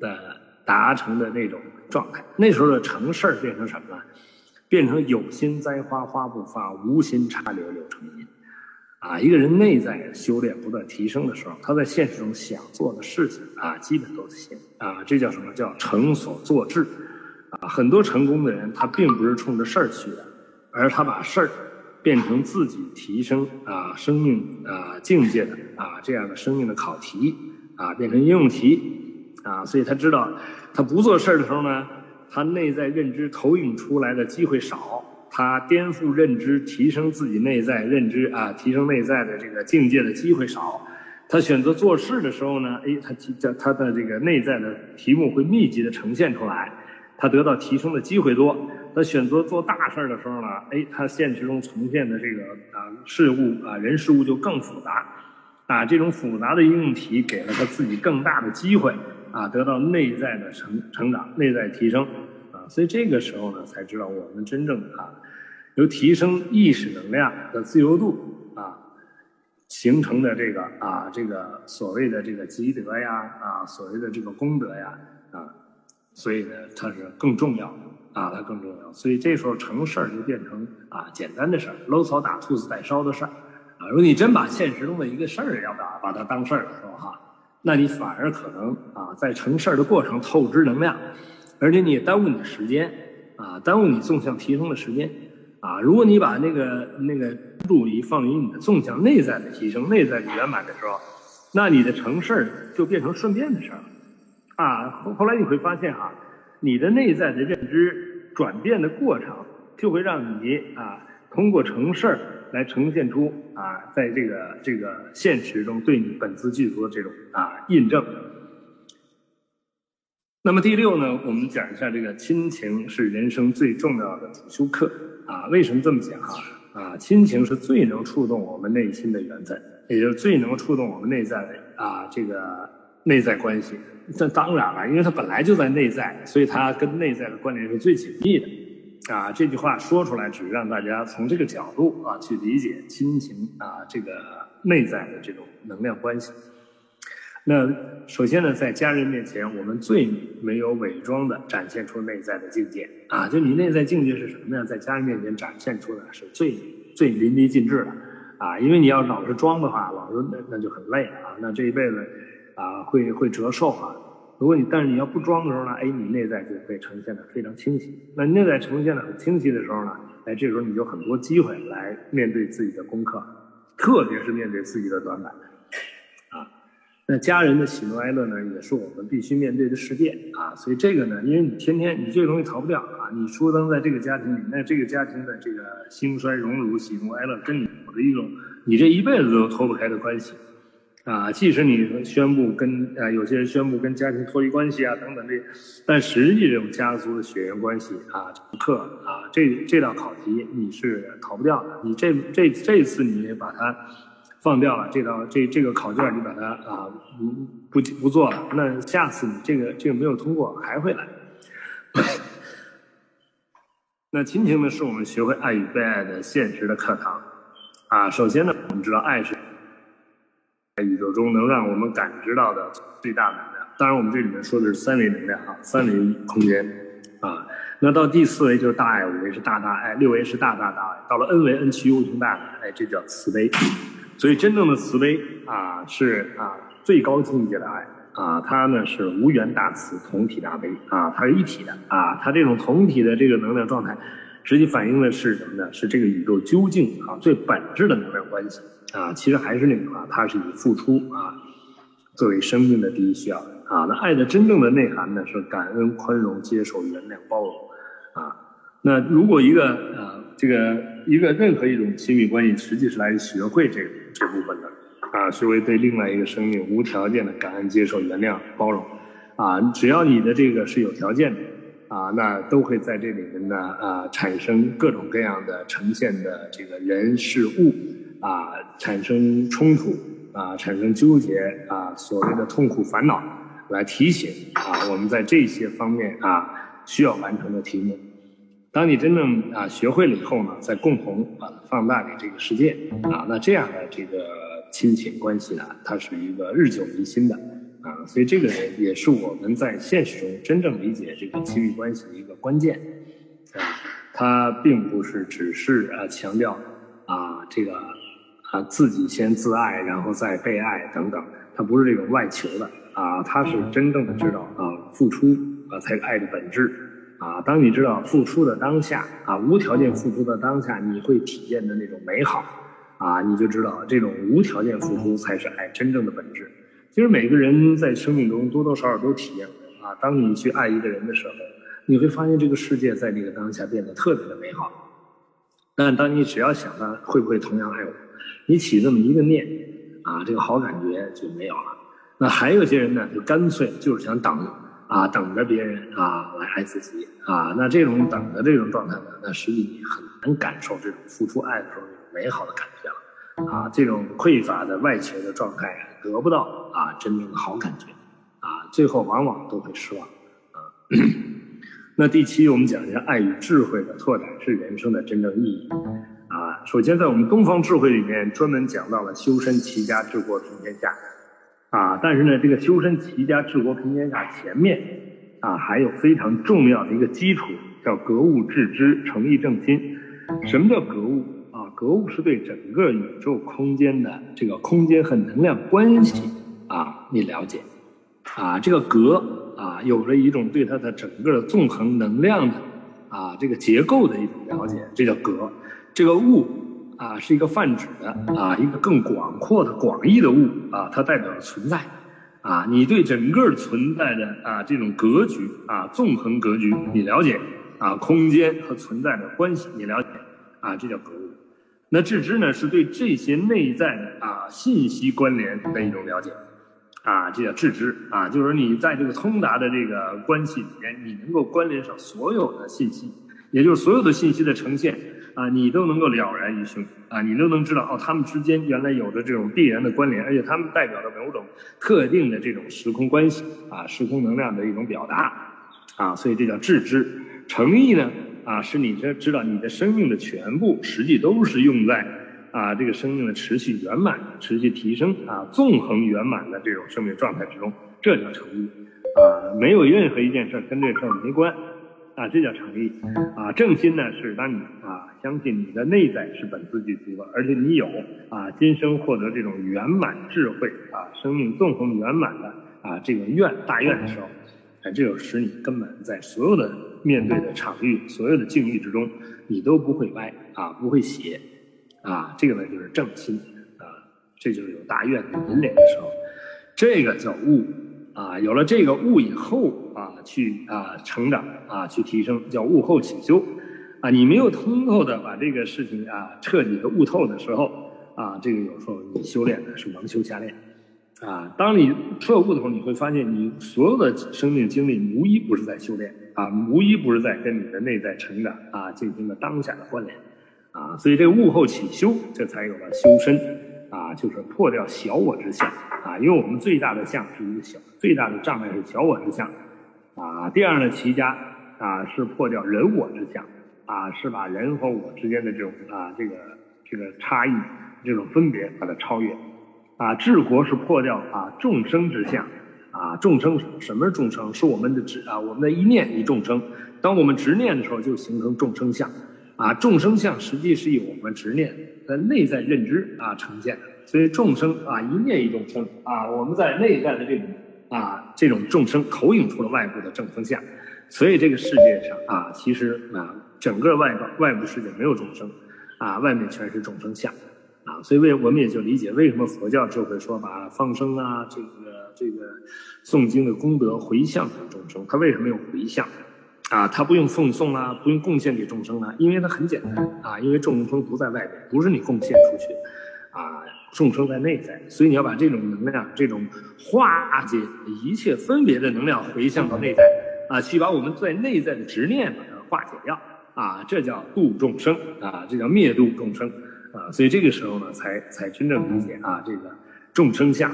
B: 的达成的那种。状态那时候的成事儿变成什么了？变成有心栽花花不发，无心插柳柳成荫。啊，一个人内在修炼不断提升的时候，他在现实中想做的事情啊，基本都行啊。这叫什么叫成所作志？啊，很多成功的人他并不是冲着事儿去的，而他把事儿变成自己提升啊生命啊境界的啊这样的生命的考题啊，变成应用题啊，所以他知道。他不做事儿的时候呢，他内在认知投影出来的机会少，他颠覆认知、提升自己内在认知啊，提升内在的这个境界的机会少。他选择做事的时候呢，哎，他提他他的这个内在的题目会密集的呈现出来，他得到提升的机会多，他选择做大事儿的时候呢，哎，他现实中呈现的这个啊事物啊人事物就更复杂，啊，这种复杂的应用题给了他自己更大的机会。啊，得到内在的成成长、内在提升啊，所以这个时候呢，才知道我们真正啊，由提升意识能量的自由度啊形成的这个啊这个所谓的这个积德呀啊所谓的这个功德呀啊，所以呢，它是更重要的。啊，它更重要，所以这时候成事儿就变成啊简单的事儿，搂草打兔子带烧的事儿，啊，如果你真把现实中的一个事儿要把把它当事儿的时候哈，那你反而可能啊在成事儿的过程透支能量，而且你也耽误你的时间，啊，耽误你纵向提升的时间，啊，如果你把那个那个注意力放于你的纵向内在的提升、内在的圆满的时候，那你的成事儿就变成顺便的事儿了，啊，后后来你会发现哈。你的内在的认知转变的过程，就会让你啊通过成事儿来呈现出啊在这个这个现实中对你本自具足的这种啊印证。那么第六呢，我们讲一下这个亲情是人生最重要的主修课啊。为什么这么讲哈？啊，亲情是最能触动我们内心的缘分，也就是最能触动我们内在的啊这个内在关系。这当然了，因为它本来就在内在，所以它跟内在的关联是最紧密的。啊，这句话说出来，只是让大家从这个角度啊去理解亲情啊这个内在的这种能量关系。那首先呢，在家人面前，我们最没有伪装的展现出内在的境界啊，就你内在境界是什么呢？在家人面前展现出的是最最淋漓尽致的啊，因为你要老是装的话，老是那那就很累啊，那这一辈子。啊，会会折寿啊！如果你但是你要不装的时候呢，哎，你内在就会呈现的非常清晰。那内在呈现的很清晰的时候呢，哎，这时候你就很多机会来面对自己的功课，特别是面对自己的短板。啊，那家人的喜怒哀乐呢，也是我们必须面对的世界啊。所以这个呢，因为你天天你这个东西逃不掉啊，你出生在这个家庭里，那这个家庭的这个兴衰荣辱、喜怒哀乐，跟你有一种你这一辈子都脱不开的关系。啊，即使你宣布跟啊有些人宣布跟家庭脱离关系啊等等这，但实际这种家族的血缘关系啊，课啊这这道考题你是逃不掉的。你这这这次你把它放掉了，这道这这个考卷你把它啊不不不做了，那下次你这个这个没有通过还会来。那亲情呢，是我们学会爱与被爱的现实的课堂啊。首先呢，我们知道爱是。宇宙中能让我们感知到的最大能量，当然我们这里面说的是三维能量啊，三维空间啊。那到第四维就是大爱，五维是大大爱，六维是大大大爱，到了 N 维 N 趋无穷大，哎，这叫慈悲。所以真正的慈悲啊，是啊最高境界的爱啊，它呢是无缘大慈，同体大悲啊，它是一体的啊，它这种同体的这个能量状态，实际反映的是什么呢？是这个宇宙究竟啊最本质的能量关系。啊，其实还是那句话，它是以付出啊作为生命的第一需要啊。那爱的真正的内涵呢，是感恩、宽容、接受、原谅、包容啊。那如果一个啊这个一个任何一种亲密关系，实际是来学会这这部分的啊，学会对另外一个生命无条件的感恩、接受、原谅、包容啊。只要你的这个是有条件的啊，那都会在这里面呢啊产生各种各样的呈现的这个人事物。啊，产生冲突啊，产生纠结啊，所谓的痛苦烦恼，来提醒啊，我们在这些方面啊需要完成的题目。当你真正啊学会了以后呢，再共同把它放大给这个世界啊，那这样的这个亲情关系呢，它是一个日久弥新的啊，所以这个也是我们在现实中真正理解这个亲密关系的一个关键啊，它并不是只是啊强调啊这个。啊，自己先自爱，然后再被爱，等等，他不是这种外求的啊，他是真正的知道啊，付出啊才是爱的本质啊。当你知道付出的当下啊，无条件付出的当下，你会体验的那种美好啊，你就知道这种无条件付出才是爱真正的本质。其实每个人在生命中多多少少都体验过啊，当你去爱一个人的时候，你会发现这个世界在那个当下变得特别的美好。但当你只要想到会不会同样爱我？你起这么一个念，啊，这个好感觉就没有了。那还有些人呢，就干脆就是想等，啊，等着别人啊来爱自己啊，那这种等的这种状态呢，那实际你很难感受这种付出爱的时候美好的感觉了啊，这种匮乏的外求的状态得不到啊真正的好感觉啊，最后往往都会失望啊。那第七，我们讲一下爱与智慧的拓展是人生的真正意义啊。首先，在我们东方智慧里面专门讲到了修身齐家治国平天下。啊，但是呢，这个修身齐家治国平天下前面啊，还有非常重要的一个基础，叫格物致知、诚意正心。什么叫格物啊？格物是对整个宇宙空间的这个空间和能量关系啊，你了解啊？这个格啊，有着一种对它的整个纵横能量的啊这个结构的一种了解，这叫格。这个物。啊，是一个泛指的啊，一个更广阔的、广义的物啊，它代表着存在啊。你对整个存在的啊这种格局啊，纵横格局你了解啊，空间和存在的关系你了解啊，这叫格物。那致知呢，是对这些内在的啊信息关联的一种了解啊，这叫致知啊，就是你在这个通达的这个关系里面，你能够关联上所有的信息，也就是所有的信息的呈现。啊，你都能够了然于胸啊，你都能知道哦，他们之间原来有着这种必然的关联，而且他们代表着某种特定的这种时空关系啊，时空能量的一种表达啊，所以这叫致知。诚意呢啊，是你这知道你的生命的全部，实际都是用在啊这个生命的持续圆满、持续提升啊纵横圆满的这种生命状态之中，这叫诚意啊，没有任何一件事跟这事儿没关。啊，这叫诚意啊！正心呢，是当你啊相信你的内在是本自具足的，而且你有啊今生获得这种圆满智慧啊，生命纵横圆满的啊这个愿大愿的时候，哎，这就使你根本在所有的面对的场域、所有的境遇之中，你都不会歪啊，不会斜啊。这个呢就是正心啊，这就是有大愿的引领的时候，这个叫悟。啊，有了这个悟以后啊，去啊成长啊，去提升，叫悟后起修。啊，你没有通透的把这个事情啊彻底的悟透的时候啊，这个有时候你修炼的是蒙修瞎练。啊，当你彻悟的时候，你会发现你所有的生命经历无一不是在修炼啊，无一不是在跟你的内在成长啊进行了当下的关联。啊，所以这个悟后起修，这才有了修身啊，就是破掉小我之相。啊，因为我们最大的相是一个小，最大的障碍是小我之相，啊，第二呢，齐家啊是破掉人我之相，啊，是把人和我之间的这种啊这个这个差异，这种分别把它超越，啊，治国是破掉啊众生之相，啊，众生什么是众生？是我们的执啊，我们的一念一众生，当我们执念的时候，就形成众生相，啊，众生相实际是以我们执念的内在认知啊呈现的。所以众生啊，一念一众生啊，我们在内在的这种啊，这种众生投影出了外部的正风相，所以这个世界上啊，其实啊，整个外外外部世界没有众生，啊，外面全是众生相，啊，所以为我们也就理解为什么佛教就会说把放生啊，这个这个诵经的功德回向给众生，他为什么用回向？啊，他不用奉送啊，不用贡献给众生啊，因为他很简单啊，因为众生不在外边，不是你贡献出去，啊。众生在内在，所以你要把这种能量、这种化解一切分别的能量回向到内在，啊，去把我们在内在的执念把它化解掉，啊，这叫度众生，啊，这叫灭度众生，啊，所以这个时候呢，才才真正理解啊，这个众生相，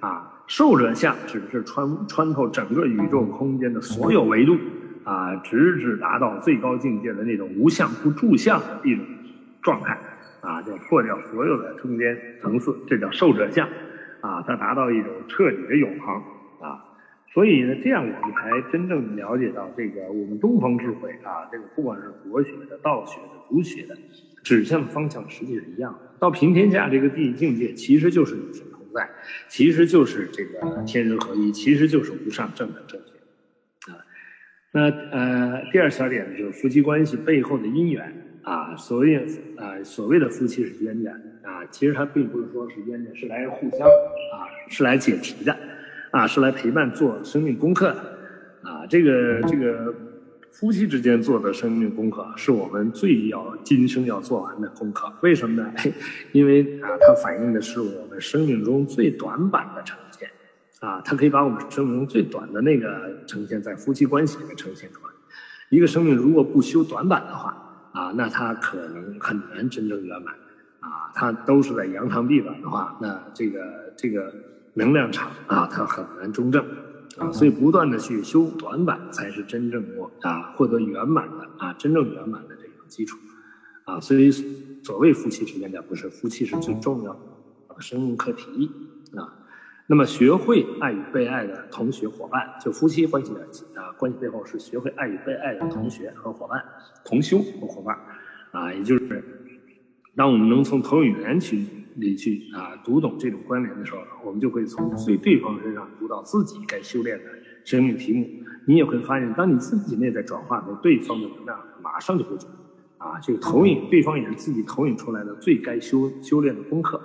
B: 啊，寿者相指的是穿穿透整个宇宙空间的所有维度，啊，直至达到最高境界的那种无相不住相的一种状态。啊，就破掉所有的中间层次，这叫受者相，啊，它达到一种彻底的永恒，所以呢，这样我们才真正了解到这个我们东方智慧啊，这个不管是国学的、道学的、儒学的，指向的方向实际是一样的。到平天下这个第一境界，其实就是与神同在，其实就是这个天人合一，其实就是无上正等正觉，啊，那呃，第二小点呢，就是夫妻关系背后的因缘。啊，所谓啊，所谓的夫妻是冤家啊，其实他并不是说是冤家，是来互相啊，是来解题的，啊，是来陪伴做生命功课的，啊，这个这个夫妻之间做的生命功课，是我们最要今生要做完的功课。为什么呢？因为啊，它反映的是我们生命中最短板的呈现，啊，它可以把我们生命中最短的那个呈现在夫妻关系里面呈现出来。一个生命如果不修短板的话，啊，那它可能很难真正圆满。啊，它都是在扬长避短的话，那这个这个能量场啊，它很难中正。啊，所以不断的去修短板，才是真正我啊获得圆满的啊真正圆满的这个基础。啊，所以所谓夫妻之间的不是夫妻是最重要的生命课题啊。那么学会爱与被爱的同学伙伴，就夫妻关系的啊关系背后是学会爱与被爱的同学和伙伴，同修和伙伴啊，也就是让我们能从投影源去你去啊读懂这种关联的时候，我们就会从对对方身上读到自己该修炼的生命题目。你也会发现，当你自己内在转化的对方的能量，马上就会转。啊，这个投影，对方也是自己投影出来的最该修修炼的功课，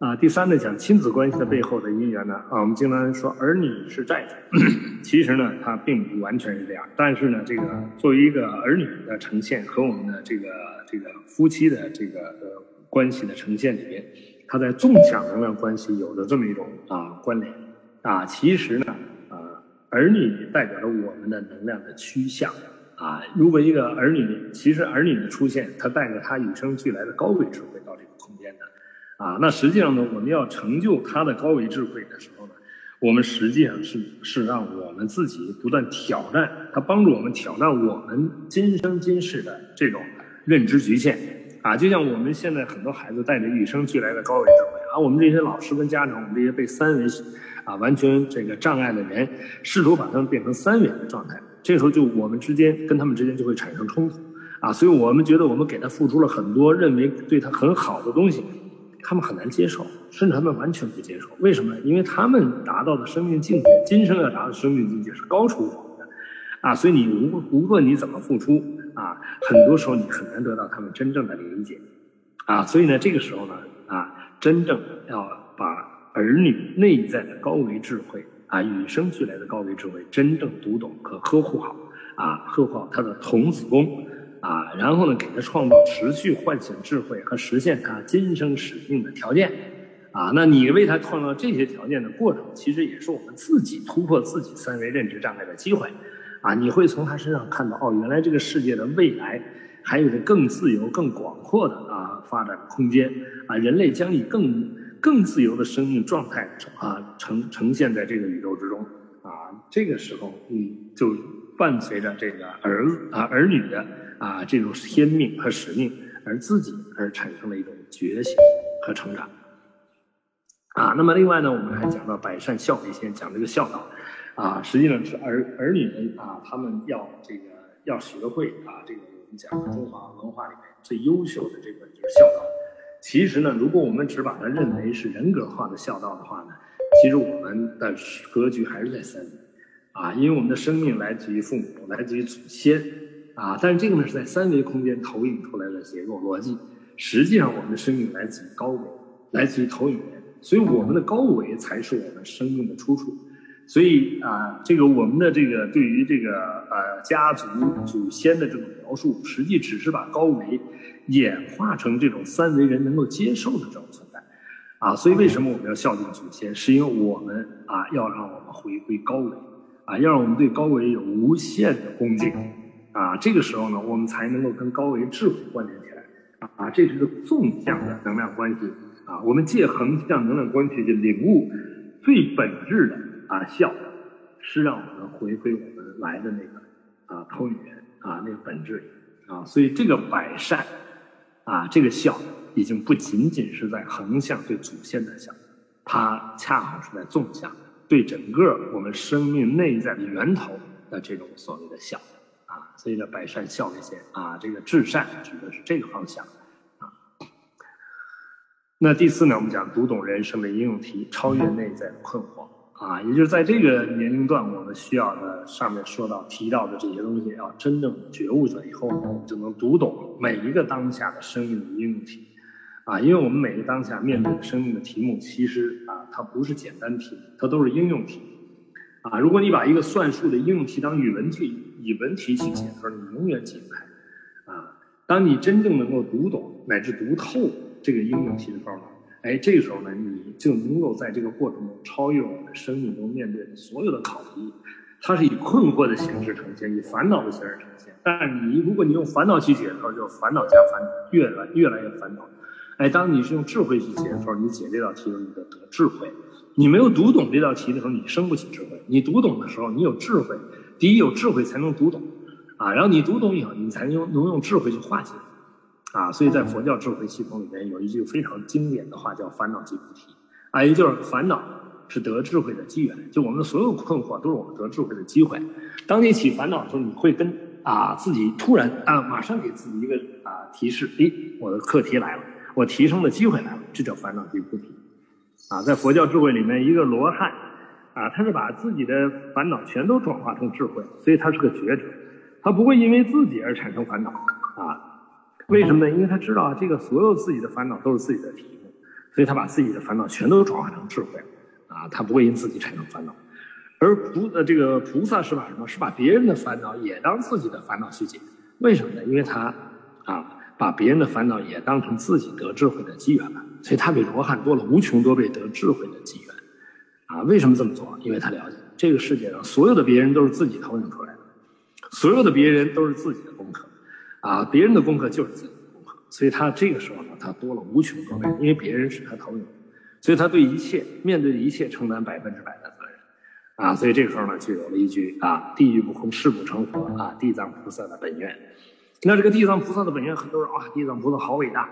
B: 啊，第三呢，讲亲子关系的背后的因缘呢，啊，我们经常说儿女是债主，其实呢，它并不完全是这样，但是呢，这个作为一个儿女的呈现和我们的这个这个夫妻的这个呃关系的呈现里面，它在纵向能量关系有着这么一种啊关联，啊，其实呢，啊，儿女代表着我们的能量的趋向。啊，如果一个儿女，其实儿女的出现，他带着他与生俱来的高维智慧到这个空间的，啊，那实际上呢，我们要成就他的高维智慧的时候呢，我们实际上是是让我们自己不断挑战，他帮助我们挑战我们今生今世的这种认知局限，啊，就像我们现在很多孩子带着与生俱来的高维智慧，啊，我们这些老师跟家长，我们这些被三维啊完全这个障碍的人，试图把他们变成三维的状态。这时候就我们之间跟他们之间就会产生冲突，啊，所以我们觉得我们给他付出了很多，认为对他很好的东西，他们很难接受，甚至他们完全不接受。为什么？因为他们达到的生命境界，今生要达到生命境界是高出我们的，啊，所以你无论无论你怎么付出，啊，很多时候你很难得到他们真正的理解，啊，所以呢，这个时候呢，啊，真正要把儿女内在的高维智慧。啊，与生俱来的高维智慧，真正读懂和呵护好，啊，呵护好他的童子功，啊，然后呢，给他创造持续唤醒智慧和实现他今生使命的条件，啊，那你为他创造这些条件的过程，其实也是我们自己突破自己三维认知障碍的机会，啊，你会从他身上看到，哦，原来这个世界的未来还有着更自由、更广阔的啊发展空间，啊，人类将以更。更自由的生命状态啊，呈呈现在这个宇宙之中。啊，这个时候，嗯，就伴随着这个儿子啊儿女的啊这种天命和使命，而自己而产生了一种觉醒和成长啊。那么另外呢，我们还讲到百善孝为先，讲这个孝道啊，实际上是儿儿女们啊，他们要这个要学会啊，这个我们讲中华文化里面最优秀的这个就是孝道。其实呢，如果我们只把它认为是人格化的孝道的话呢，其实我们的格局还是在三，啊，因为我们的生命来自于父母，来自于祖先，啊，但是这个呢是在三维空间投影出来的结构逻辑，实际上我们的生命来自于高维，来自于投影源，所以我们的高维才是我们生命的出处。所以啊，这个我们的这个对于这个呃家族祖先的这种描述，实际只是把高维演化成这种三维人能够接受的这种存在，啊，所以为什么我们要孝敬祖先？是因为我们啊要让我们回归高维，啊，要让我们对高维有无限的恭敬，啊，这个时候呢，我们才能够跟高维智慧关联起来，啊，这是个纵向的能量关系，啊，我们借横向能量关系去领悟最本质的。啊，孝是让我们回归我们来的那个啊投影源啊那个本质啊，所以这个百善啊，这个孝已经不仅仅是在横向对祖先的孝，它恰好是在纵向对整个我们生命内在的源头的这种所谓的孝，所以呢，百善孝为先啊，这个至善指的是这个方向啊。那第四呢，我们讲读懂人生的应用题，超越内在的困惑。啊，也就是在这个年龄段，我们需要的上面说到提到的这些东西，要真正觉悟了以后，我们就能读懂每一个当下的生命的应用题。啊，因为我们每个当下面对的生命的题目，其实啊，它不是简单题，它都是应用题。啊，如果你把一个算术的应用题当语文题、以文题去解的时候，你永远解不开。啊，当你真正能够读懂乃至读透这个应用题的时候呢，哎，这个时候呢，你就能够在这个过程中超越我们生命中面对的所有的考题。它是以困惑的形式呈现，以烦恼的形式呈现。但是你如果你用烦恼去解的时候，就烦恼加烦恼，越来越来越烦恼。哎，当你是用智慧去解的时候，你解这道题的时候，你得智慧。你没有读懂这道题的时候，你生不起智慧。你读懂的时候，你有智慧。第一，有智慧才能读懂，啊，然后你读懂以后，你才能用能用智慧去化解，啊，所以在佛教智慧系统里面有一句非常经典的话，叫“烦恼即菩提”，啊，也就是烦恼是得智慧的机缘。就我们的所有困惑都是我们得智慧的机会。当你起烦恼的时候，你会跟啊自己突然啊马上给自己一个啊提示，诶，我的课题来了，我提升的机会来了，这叫烦恼即菩提。啊，在佛教智慧里面，一个罗汉。啊，他是把自己的烦恼全都转化成智慧，所以他是个觉者，他不会因为自己而产生烦恼啊。为什么呢？因为他知道，这个所有自己的烦恼都是自己的题目，所以他把自己的烦恼全都转化成智慧啊，他不会因自己产生烦恼。而菩呃这个菩萨是把什么？是把别人的烦恼也当自己的烦恼去解。为什么呢？因为他啊，把别人的烦恼也当成自己得智慧的机缘了，所以他比罗汉多了无穷多倍得智慧的机缘。啊，为什么这么做？因为他了解这个世界上所有的别人都是自己投影出来的，所有的别人都是自己的功课，啊，别人的功课就是自己的功课，所以他这个时候呢，他多了无穷多倍，因为别人是他投影，所以他对一切面对的一切承担百分之百的责任，啊，所以这个时候呢，就有了一句啊，地狱不空，誓不成佛啊，地藏菩萨的本愿。那这个地藏菩萨的本愿，很多人啊，地藏菩萨好伟大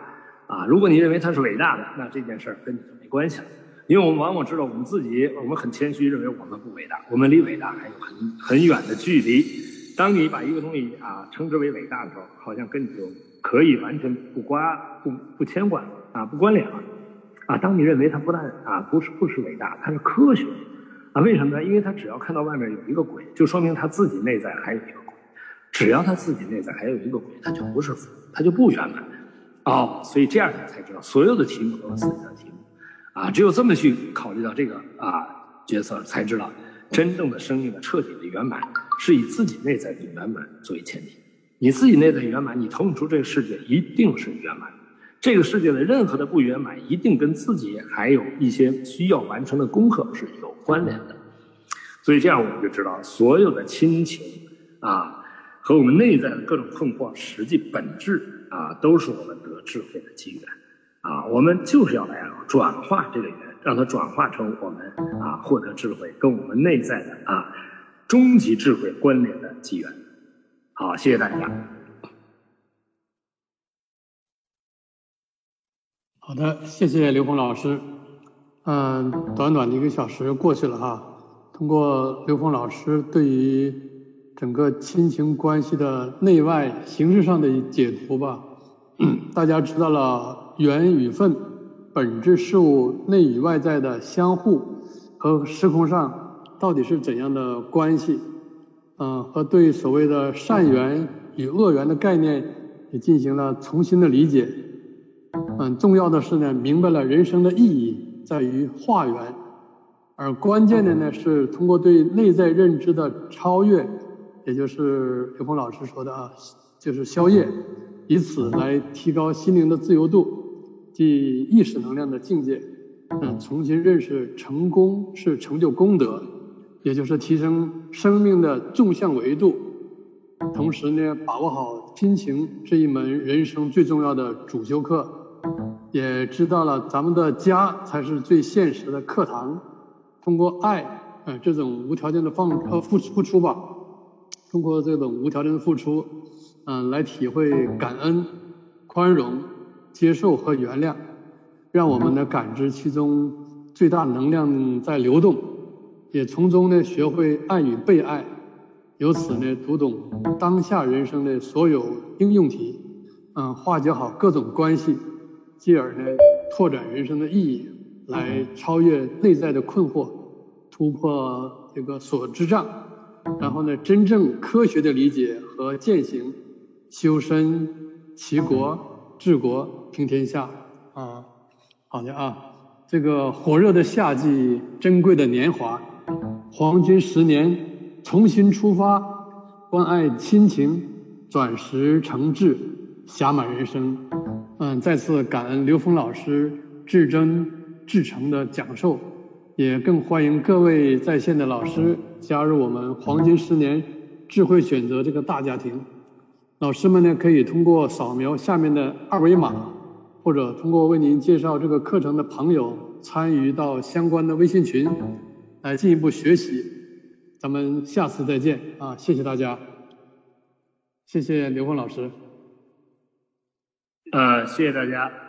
B: 啊，如果你认为他是伟大的，那这件事儿跟你就没关系了。因为我们往往知道我们自己，我们很谦虚，认为我们不伟大，我们离伟大还有很很远的距离。当你把一个东西啊称之为伟大的时候，好像跟你就可以完全不挂不不牵挂啊不关联了啊。当你认为它不但啊不是不是伟大，它是科学啊？为什么呢？因为他只要看到外面有一个鬼，就说明他自己内在还有一个鬼。只要他自己内在还有一个鬼，他就不是佛，他就不圆满哦。所以这样你才知道，所有的题目都是自己的题目。啊，只有这么去考虑到这个啊角色，才知道真正的生命的彻底的圆满是以自己内在的圆满作为前提。你自己内在圆满，你投影出这个世界一定是圆满。这个世界的任何的不圆满，一定跟自己还有一些需要完成的功课是有关联的。所以这样我们就知道，所有的亲情啊和我们内在的各种困惑，实际本质啊都是我们得智慧的机缘。啊，我们就是要来转化这个缘，让它转化成我们啊获得智慧，跟我们内在的啊终极智慧关联的机缘。好，谢谢大家。
A: 好的，谢谢刘峰老师。嗯，短短的一个小时过去了哈，通过刘峰老师对于整个亲情关系的内外形式上的解读吧，大家知道了。缘与分，本质事物内与外在的相互和时空上到底是怎样的关系？嗯，和对所谓的善缘与恶缘的概念也进行了重新的理解。嗯，重要的是呢，明白了人生的意义在于化缘，而关键的呢是通过对内在认知的超越，也就是刘鹏老师说的啊，就是宵夜，以此来提高心灵的自由度。即意识能量的境界，嗯，重新认识成功是成就功德，也就是提升生命的纵向维度。同时呢，把握好亲情这一门人生最重要的主修课，也知道了咱们的家才是最现实的课堂。通过爱，呃，这种无条件的放呃付付出吧，通过这种无条件的付出，嗯，来体会感恩、宽容。接受和原谅，让我们呢感知其中最大能量在流动，也从中呢学会爱与被爱，由此呢读懂当下人生的所有应用题，嗯，化解好各种关系，继而呢拓展人生的意义，来超越内在的困惑，突破这个所知障，然后呢真正科学的理解和践行，修身齐国。治国平天下啊，好的啊，这个火热的夏季，珍贵的年华，黄金十年，重新出发，关爱亲情，转识成智，侠满人生。嗯，再次感恩刘峰老师至真至诚的讲授，也更欢迎各位在线的老师加入我们黄金十年智慧选择这个大家庭。老师们呢，可以通过扫描下面的二维码，或者通过为您介绍这个课程的朋友，参与到相关的微信群，来进一步学习。咱们下次再见啊！谢谢大家，谢谢刘峰老师。
B: 呃，谢谢大家。